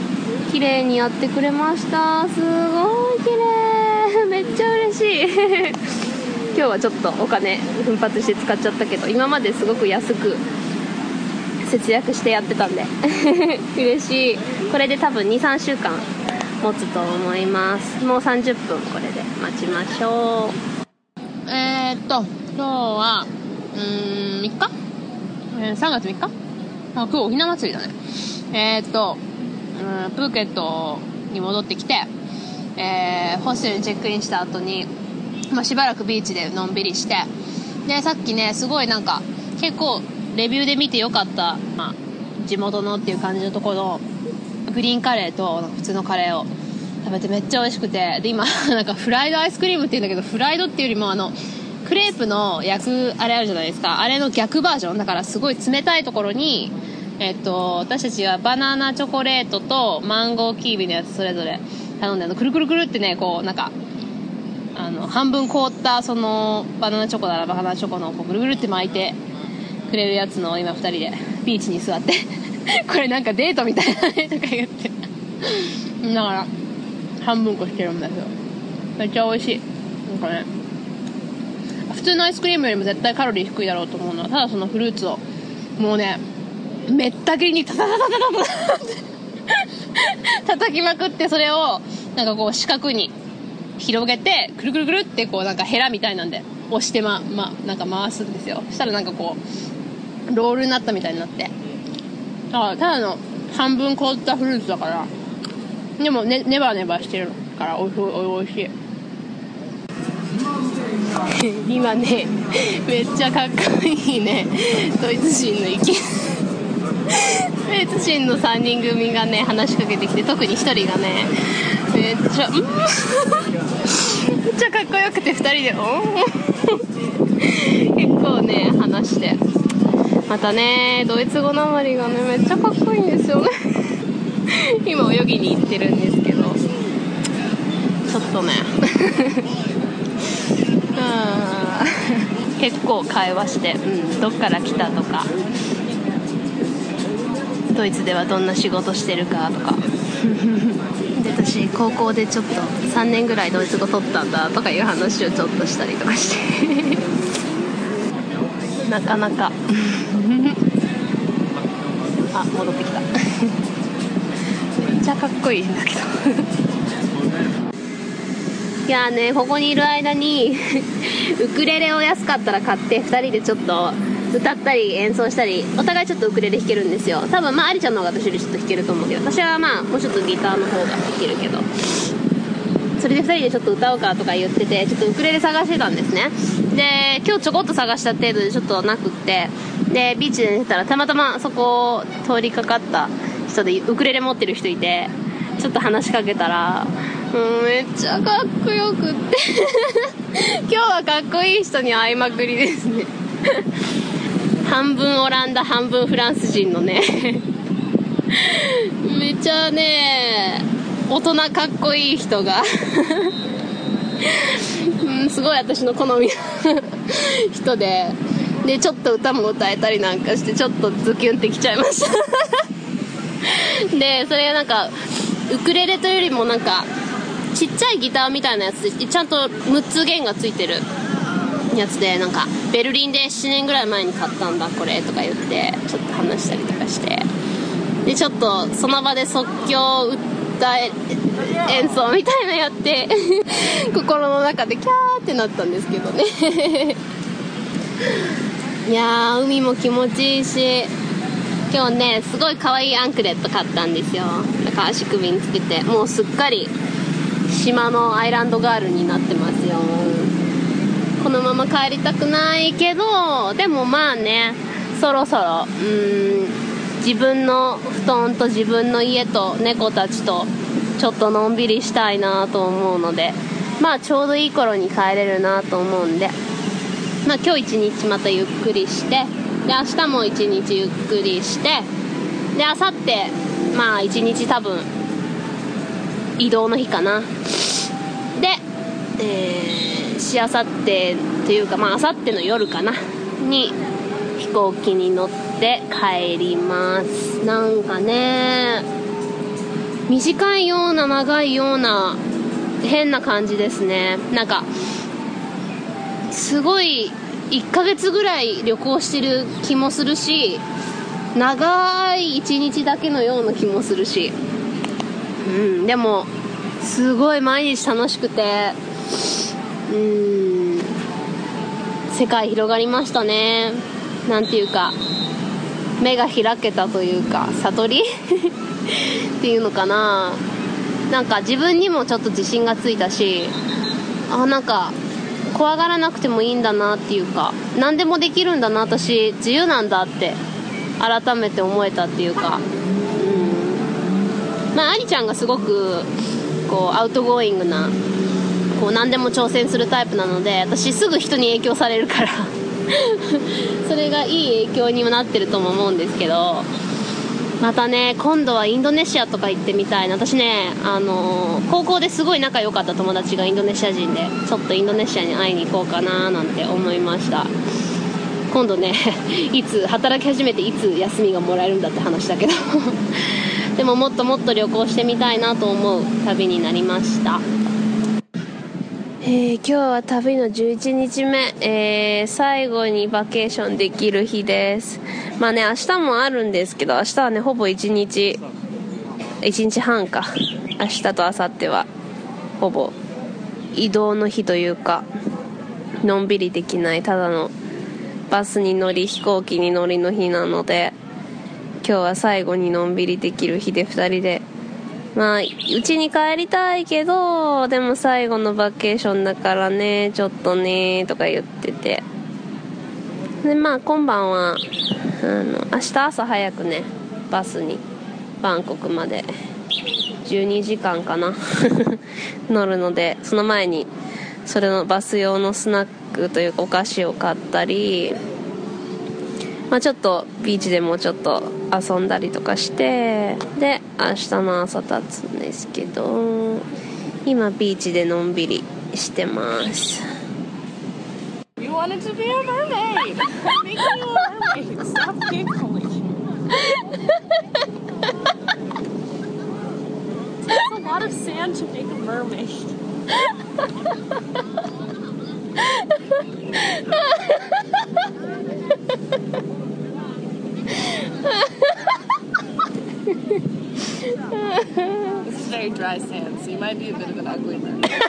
綺麗にやってくれました。すごい綺麗。めっちゃ嬉しい。今日はちょっとお金奮発して使っちゃったけど今まですごく安く節約してやってたんで。嬉しい。これで多分23週間持つと思います。もう30分これで待ちましょう。えー、っと今日はうーん3日、えー3月3日？あ今日おひな祭りだね。えー、っとうんプーケットに戻ってきて、えーホステルにチェックインした後に、まあ、しばらくビーチでのんびりしてでさっきねすごいなんか結構レビューで見てよかった、まあ、地元のっていう感じのところのグリーンカレーと普通のカレーを食べてめっちゃ美味しくてで今 なんかフライドアイスクリームって言うんだけどフライドっていうよりもあのクレープの焼くあれあるじゃないですか。あれの逆バージョン。だからすごい冷たいところにえっと私たちはバナナチョコレートとマンゴーキービのやつそれぞれ頼んであのくるくるくるってねこうなんかあの半分凍ったそのバナナチョコならバナナチョコのこうぐるぐるって巻いてくれるやつの今2人でビーチに座って これなんかデートみたいだねとか言って。だから半分こしてるんだけどめっちゃ美味しい。なんかね。普通のアイスクリームよりも絶対カロリー低いだろうと思うのはただそのフルーツをもうねめった切りにタタタタタタタって 叩きまくってそれをなんかこう四角に広げてくるくるくるってこうなんかヘラみたいなんで押してま、ま、なんか回すんですよ。そしたらなんかこうロールになったみたいになって。だからただの半分凍ったフルーツだから。でもねネバネバしてるからおいしいおいしい。今ねめっちゃかっこいいねドイツ人の意見。ドイツ人の3人組がね話しかけてきて特に1人がねめっちゃうん。めっちゃかっこよくて2人でおん。結構ね話して。またねドイツ語なまりがねめっちゃかっこいいんですよね。今泳ぎに行ってるんですけど。ちょっとね。うん。結構会話して、うん、どっから来たとか。ドイツではどんな仕事してるかとか。で 私高校でちょっと3年ぐらいドイツ語取ったんだとかいう話をちょっとしたりとかして。なかなか。あ戻ってきた。めっちゃかっこいいんだけど。いやーねここにいる間にウクレレを安かったら買って2人でちょっと歌ったり演奏したりお互いちょっとウクレレ弾けるんですよ。多分まあありちゃんの方が私よりちょっと弾けると思うけど。私はまあもうちょっとギターの方が弾けるけど。それで2人でちょっと歌おうかとか言っててちょっとウクレレ探してたんですね。で今日ちょこっと探した程度でちょっとなくって。でビーチで寝てたらたまたまそこを通りかかった人でウクレレ持ってる人いてちょっと話しかけたらもうめっちゃかっこよくって。今日はかっこいい人に会いまくりですね。半分オランダ半分フランス人のね。めっちゃね大人かっこいい人が。うんすごい私の好みの人で。でちょっと歌も歌えたりなんかしてちょっとズキュンってきちゃいました。でそれがなんかウクレレというよりもなんかちっちゃいギターみたいなやつちゃんと6つ弦がついてるやつでなんかベルリンで7年ぐらい前に買ったんだこれとか言ってちょっと話したりとかして。でちょっとその場で即興歌え演奏みたいなやって 心の中でキャーってなったんですけどね。いや海も気持ちいいし今日ねすごい可愛いアンクレット買ったんですよ。だから足首につけてもうすっかり島のアイランドガールになってますよ。このまま帰りたくないけどでもまあねそろそろうーん自分の布団と自分の家と猫たちとちょっとのんびりしたいなと思うのでまあちょうどいい頃に帰れるなと思うんでまあ今日一日またゆっくりしてで明日も一日ゆっくりしてで明後日まあ一日多分移動の日かな。でえー、しあさってというかまああさっての夜かな。に飛行機に乗って帰ります。なんかね短いような長いような変な感じですね。なんかすごい1ヶ月ぐらい旅行してる気もするし長い1日だけのような気もするし。うんでもすごい毎日楽しくて。うん。世界広がりましたね。なんていうか目が開けたというか悟り？っていうのかな。なんか自分にもちょっと自信がついたしあなんか怖がらなくてもいいんだなっていうか何でもできるんだな私。自由なんだって改めて思えたっていうか。うん。まあありちゃんがすごくこう outgoing なこう何でも挑戦するタイプなので私すぐ人に影響されるから。それがいい影響にもなってるとも思うんですけど。またね今度はインドネシアとか行ってみたいな。私ねあの高校ですごい仲良かった友達がインドネシア人でちょっとインドネシアに会いに行こうかななんて思いました。今度ね いつ働き始めていつ休みがもらえるんだって話だけど。でももっともっと旅行してみたいなと思う旅になりました。えー今日は旅の11日目、えー最後にバケーションできる日です。まあね明日もあるんですけど明日はねほぼ1日。1日半か。明日と明後日はほぼ移動の日というかのんびりできないただのバスに乗り飛行機に乗りの日なので今日は最後にのんびりできる日で2人でまあうちに帰りたいけどでも最後のバケーションだからねちょっとねとか言ってて。でまあ今晩はあの明日朝早くねバスにバンコクまで。12時間かな。乗るのでその前にそれのバス用のスナックというかお菓子を買ったりまあ、ちょっとビーチでもうちょっと遊んだりとかしてで明日の朝立つんですけど今ビーチでのんびりしてます You wanted to be a mermaid. I'm making you a mermaid. Stop giggling. It's a lot of sand to make a mermaid. This is very dry sand, so you might be a bit of an ugly mermaid.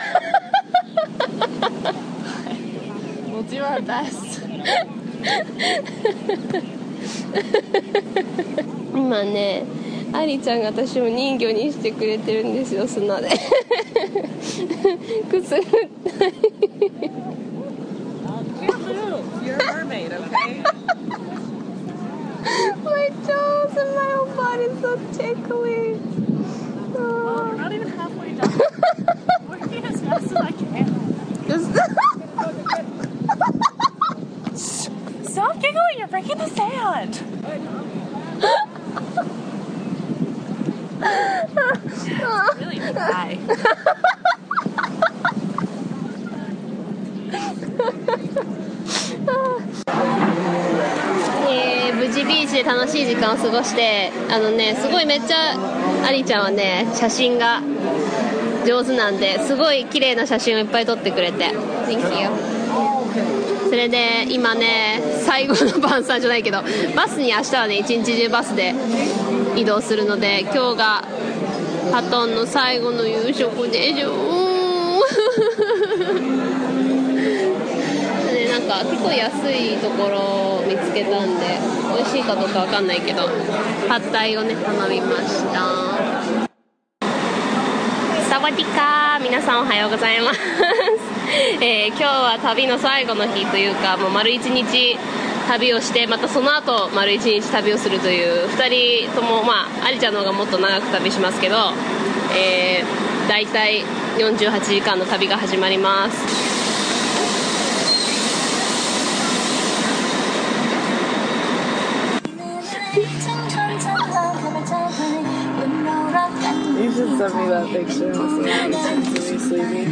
we'll do our best. 今ねアリちゃんが私を人魚にしてくれてるんですよ砂でくすぐったい My toes and my whole body's so tickly Well, we're not even halfway done. Working as fast as I can. Stop giggling, you're breaking the sand. it's Really? はい時間を過ごしてあのねすごいめっちゃアリちゃんはね写真が上手なんですごい綺麗な写真をいっぱい撮ってくれて。Thank you. それで今ね最後の晩餐じゃないけどバスに明日はね一日中バスで移動するので今日がハトンの最後の夕食でしょ。うーんでなんか結構安いところを見つけたんで美味しいかどうかわかんないけどパッタイをね頼みました。サワディカー皆さんおはようございます、えー今日は旅の最後の日というかもう丸一日旅をしてまたその後丸一日旅をするという2人ともまあアリちゃんの方がもっと長く旅しますけど、えー、大体48時間の旅が始まります。Should send me that picture also. It's me sleeping.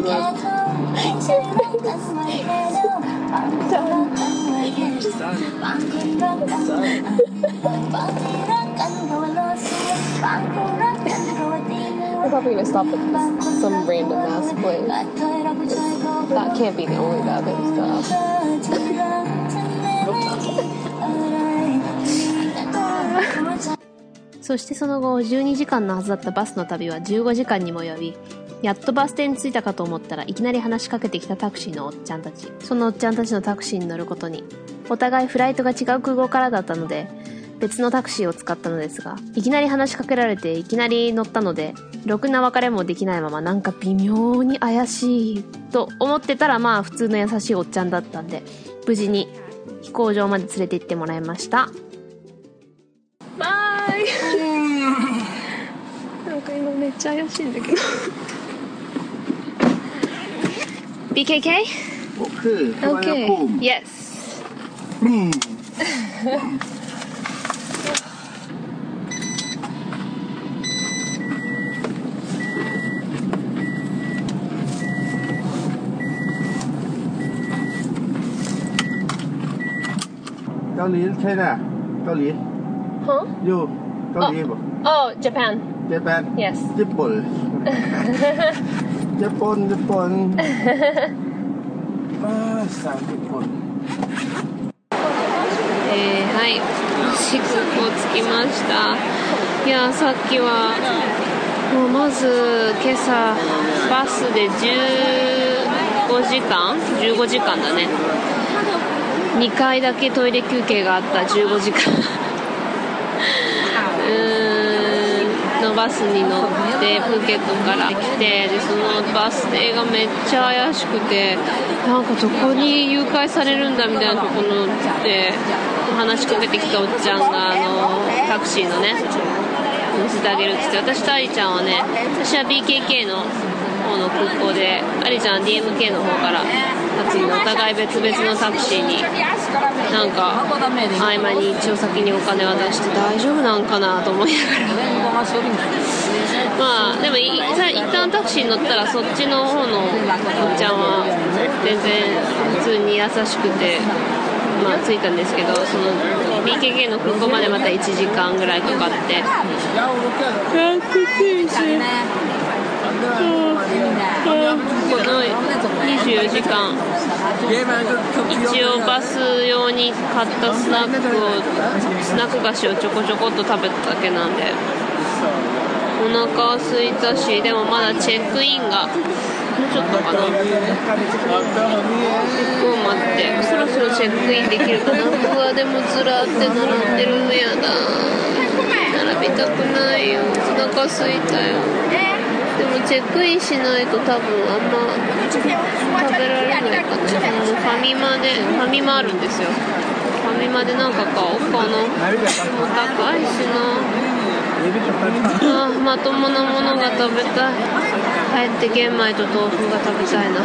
我 We're probably gonna stop at some random ass place. That can't be the only bathroom stop. そしてその後12時間のはずだったバスの旅は15時間にも及びやっとバス停に着いたかと思ったらいきなり話しかけてきたタクシーのおっちゃんたち。そのおっちゃんたちのタクシーに乗ることに。お互いフライトが違う空港からだったので別のタクシーを使ったのですがいきなり話しかけられていきなり乗ったのでろくな別れもできないままなんか微妙に怪しいと思ってたらまあ普通の優しいおっちゃんだったんで無事に飛行場まで連れて行ってもらいました。めっちゃ怪しいんだけど BKK? Okay. Okay. Yes. Italy, China, Italy. Huh? You, Italy, oh. Oh, Japan. Japan? Yes. Jipol. Japon, Japon. ah, sa Japon. えー、はい、シッをつきました。いや、さっきは、もうまず今朝、バスで15時間 ?15 時間だね。2回だけトイレ休憩があった15時間。バスに乗って、プーケットから来て、で、そのバス停がめっちゃ怪しくて、なんかどこに誘拐されるんだみたいなところで、話しかけてきたおっちゃんが、あの、タクシーのね、乗せてあげるって言って、私とアリちゃんはね、私は BKK の方の空港で、アリちゃんは DMK の方から、次のお互い別々のタクシーに、なんか、合間に一応先にお金渡して大丈夫なんかなと思いながら。まあでもいさ一旦タクシーに乗ったらそっちの方のおっちゃんは全然普通に優しくてまあ着いたんですけどその BKK の空港までまた1時間ぐらいかかって。この24時間。一応バス用に買ったスナックをスナック菓子をちょこちょこっと食べただけなんで。お腹は空いたしでもまだチェックインがもうちょっとかな。結構待ってそろそろチェックインできるかな。うわでもずらって並んでるのやだ並びたくないよ。お腹空いたよ。でもチェックインしないと多分あんま食べられないかな。もうファミマでファミマあるんですよ。ファミマでなんか買おうかな。高いしな。あまともなものが食べたい。帰って玄米と豆腐が食べたいな。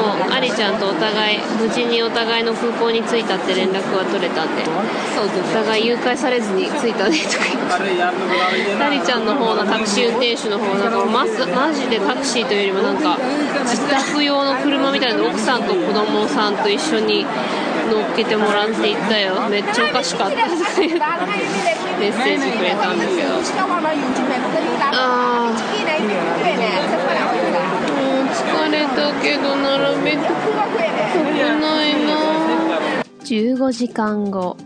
おアリちゃんとお互い無事にお互いの空港に着いたって連絡は取れたんで。お互い誘拐されずに着いたねとか言って。アリちゃんの方のタクシー運転手の方なんかマスマジでタクシーというよりもなんか自宅用の車みたいな奥さんと子供さんと一緒に乗っけてもらって行ったよ。めっちゃおかしかったメッセージくれたんだけど。あー。もう疲れたけど並べて危ないな。15時間後。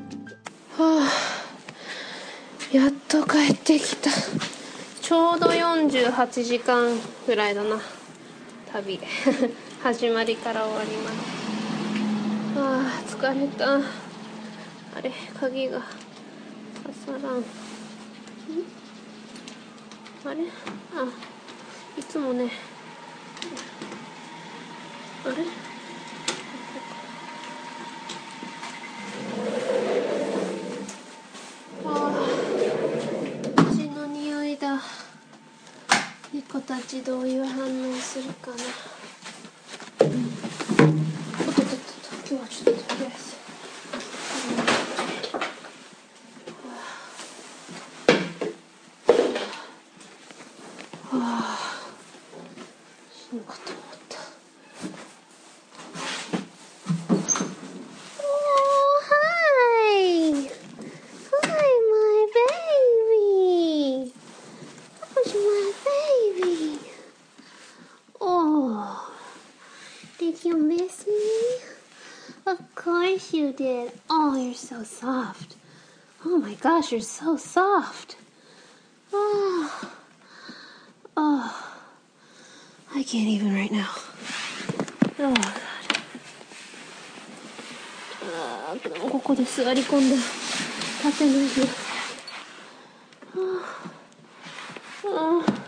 はあ。やっと帰ってきた。ちょうど48時間ぐらいだな。旅。始まりから終わりまでああ疲れた。あれ鍵が刺さらん。あれ？あいつもね。あれ？ああ血の匂いだ。猫たちどういう反応するかな。My baby? Oh, did you miss me? Of course you did. Oh, you're so soft. Oh my gosh, you're so soft. Oh. Oh. I can't even right now. Oh, God. あーでもここで座り込んで立てないよ。はああー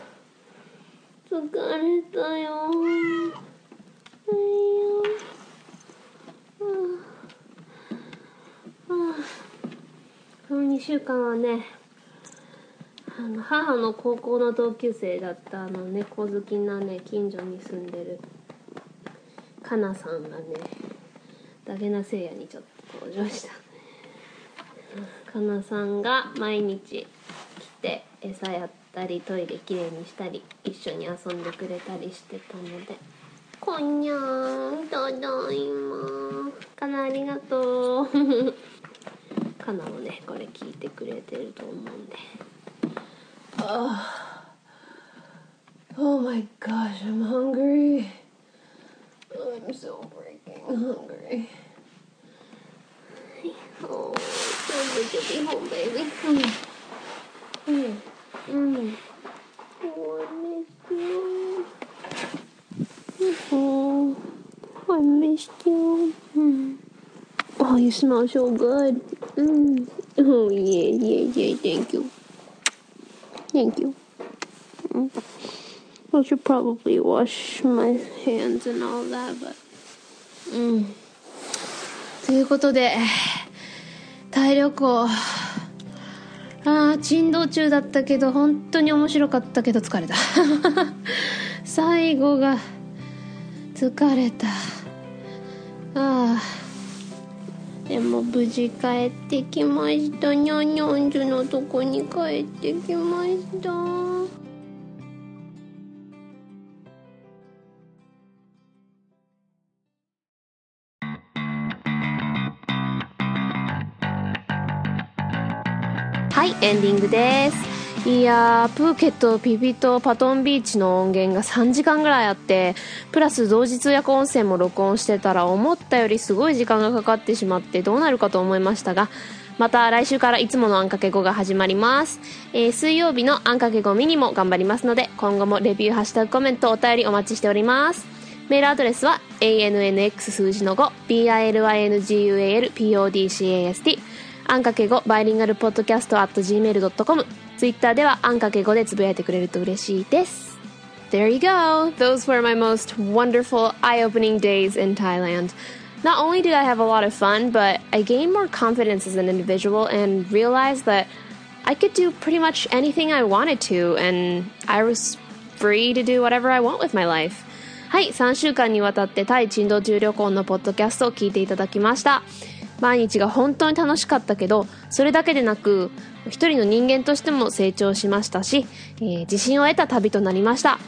疲れたよ。はい の2週間はね、あの母の高校の同級生だったあの猫好きなね近所に住んでるかなさんがねダゲナせいやにちょっと登場した。かなさんが毎日来て餌やったりトイレきれいにしたり一緒に遊んでくれたりしてたのでこんにゃーんただいまかなありがとう。かなもねこれ聞いてくれてると思うんで Oh my gosh, I'm hungry. I'm so freaking hungry. Oh, so good to be home, baby. Here. Come here. Mm. Oh, I missed you. Oh, I missed you. Mm. Oh, you smell so good. Mm. Oh, yeah, yeah, yeah. Thank you. Thank you. Mm. I should probably wash my hands and all that, but. うん。ということで、タイ旅行。ああ、珍道中だったけど、本当に面白かったけど疲れた。最後が、疲れた。ああ。でも無事帰ってきました。ニャンニャンズのとこに帰ってきました。はい、エンディングです。いやー、プーケット、ピピとパトンビーチの音源が3時間ぐらいあって、プラス同時通訳音声も録音してたら思ったよりすごい時間がかかってしまってどうなるかと思いましたが、また来週からいつものあんかけ語が始まります。えー水曜日のあんかけ語ミニも頑張りますので、今後もレビュー、ハッシュタグコメント、お便りお待ちしております。メールアドレスは ANNX 数字の5 BILINGUALPODCAST あんかけ語バイリンガルポッドキャスト at gmail.com ツイッターではあんかけ語でつぶやいてくれると嬉しいです There you go! Those were my most wonderful eye-opening days in Thailand. Not only did I have a lot of fun, but I gained more confidence as an individual and realized that I could do pretty much anything I wanted to, and I was free to do whatever I want with my life. はい、3週間にわたってタイ珍道中旅行のポッドキャストを聞いていただきました。 毎日が本当に楽しかったけど、それだけでなく、一人の人間としても成長しましたし、えー自信を得た旅となりました。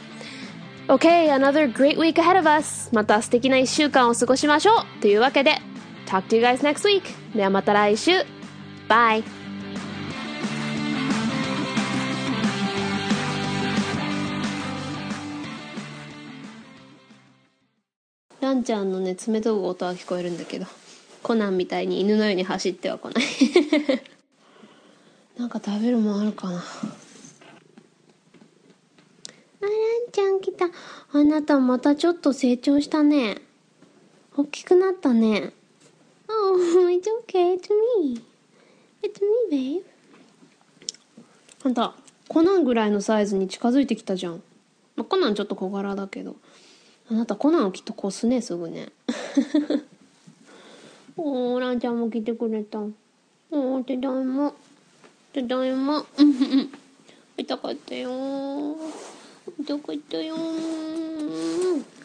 Okay, another great week ahead of us. また素敵な一週間を過ごしましょう。というわけで、Talk to you guys next week. ではまた来週。Bye! ランちゃんのね、爪研ぐ音は聞こえるんだけど、コナンみたいに犬のように走ってはこない。なんか食べるもんあるかな。あ、ランちゃん来た。あなたまたちょっと成長したね。大きくなったね。Oh, it's okay. It's me. It's me, babe. あんた、コナンぐらいのサイズに近づいてきたじゃん。まあ、コナンちょっと小柄だけど。あなたコナンをきっと越すね、すぐね。おー、ランちゃんも来てくれた。おー、ただいま。ただいま。痛かったよー。痛かったよー。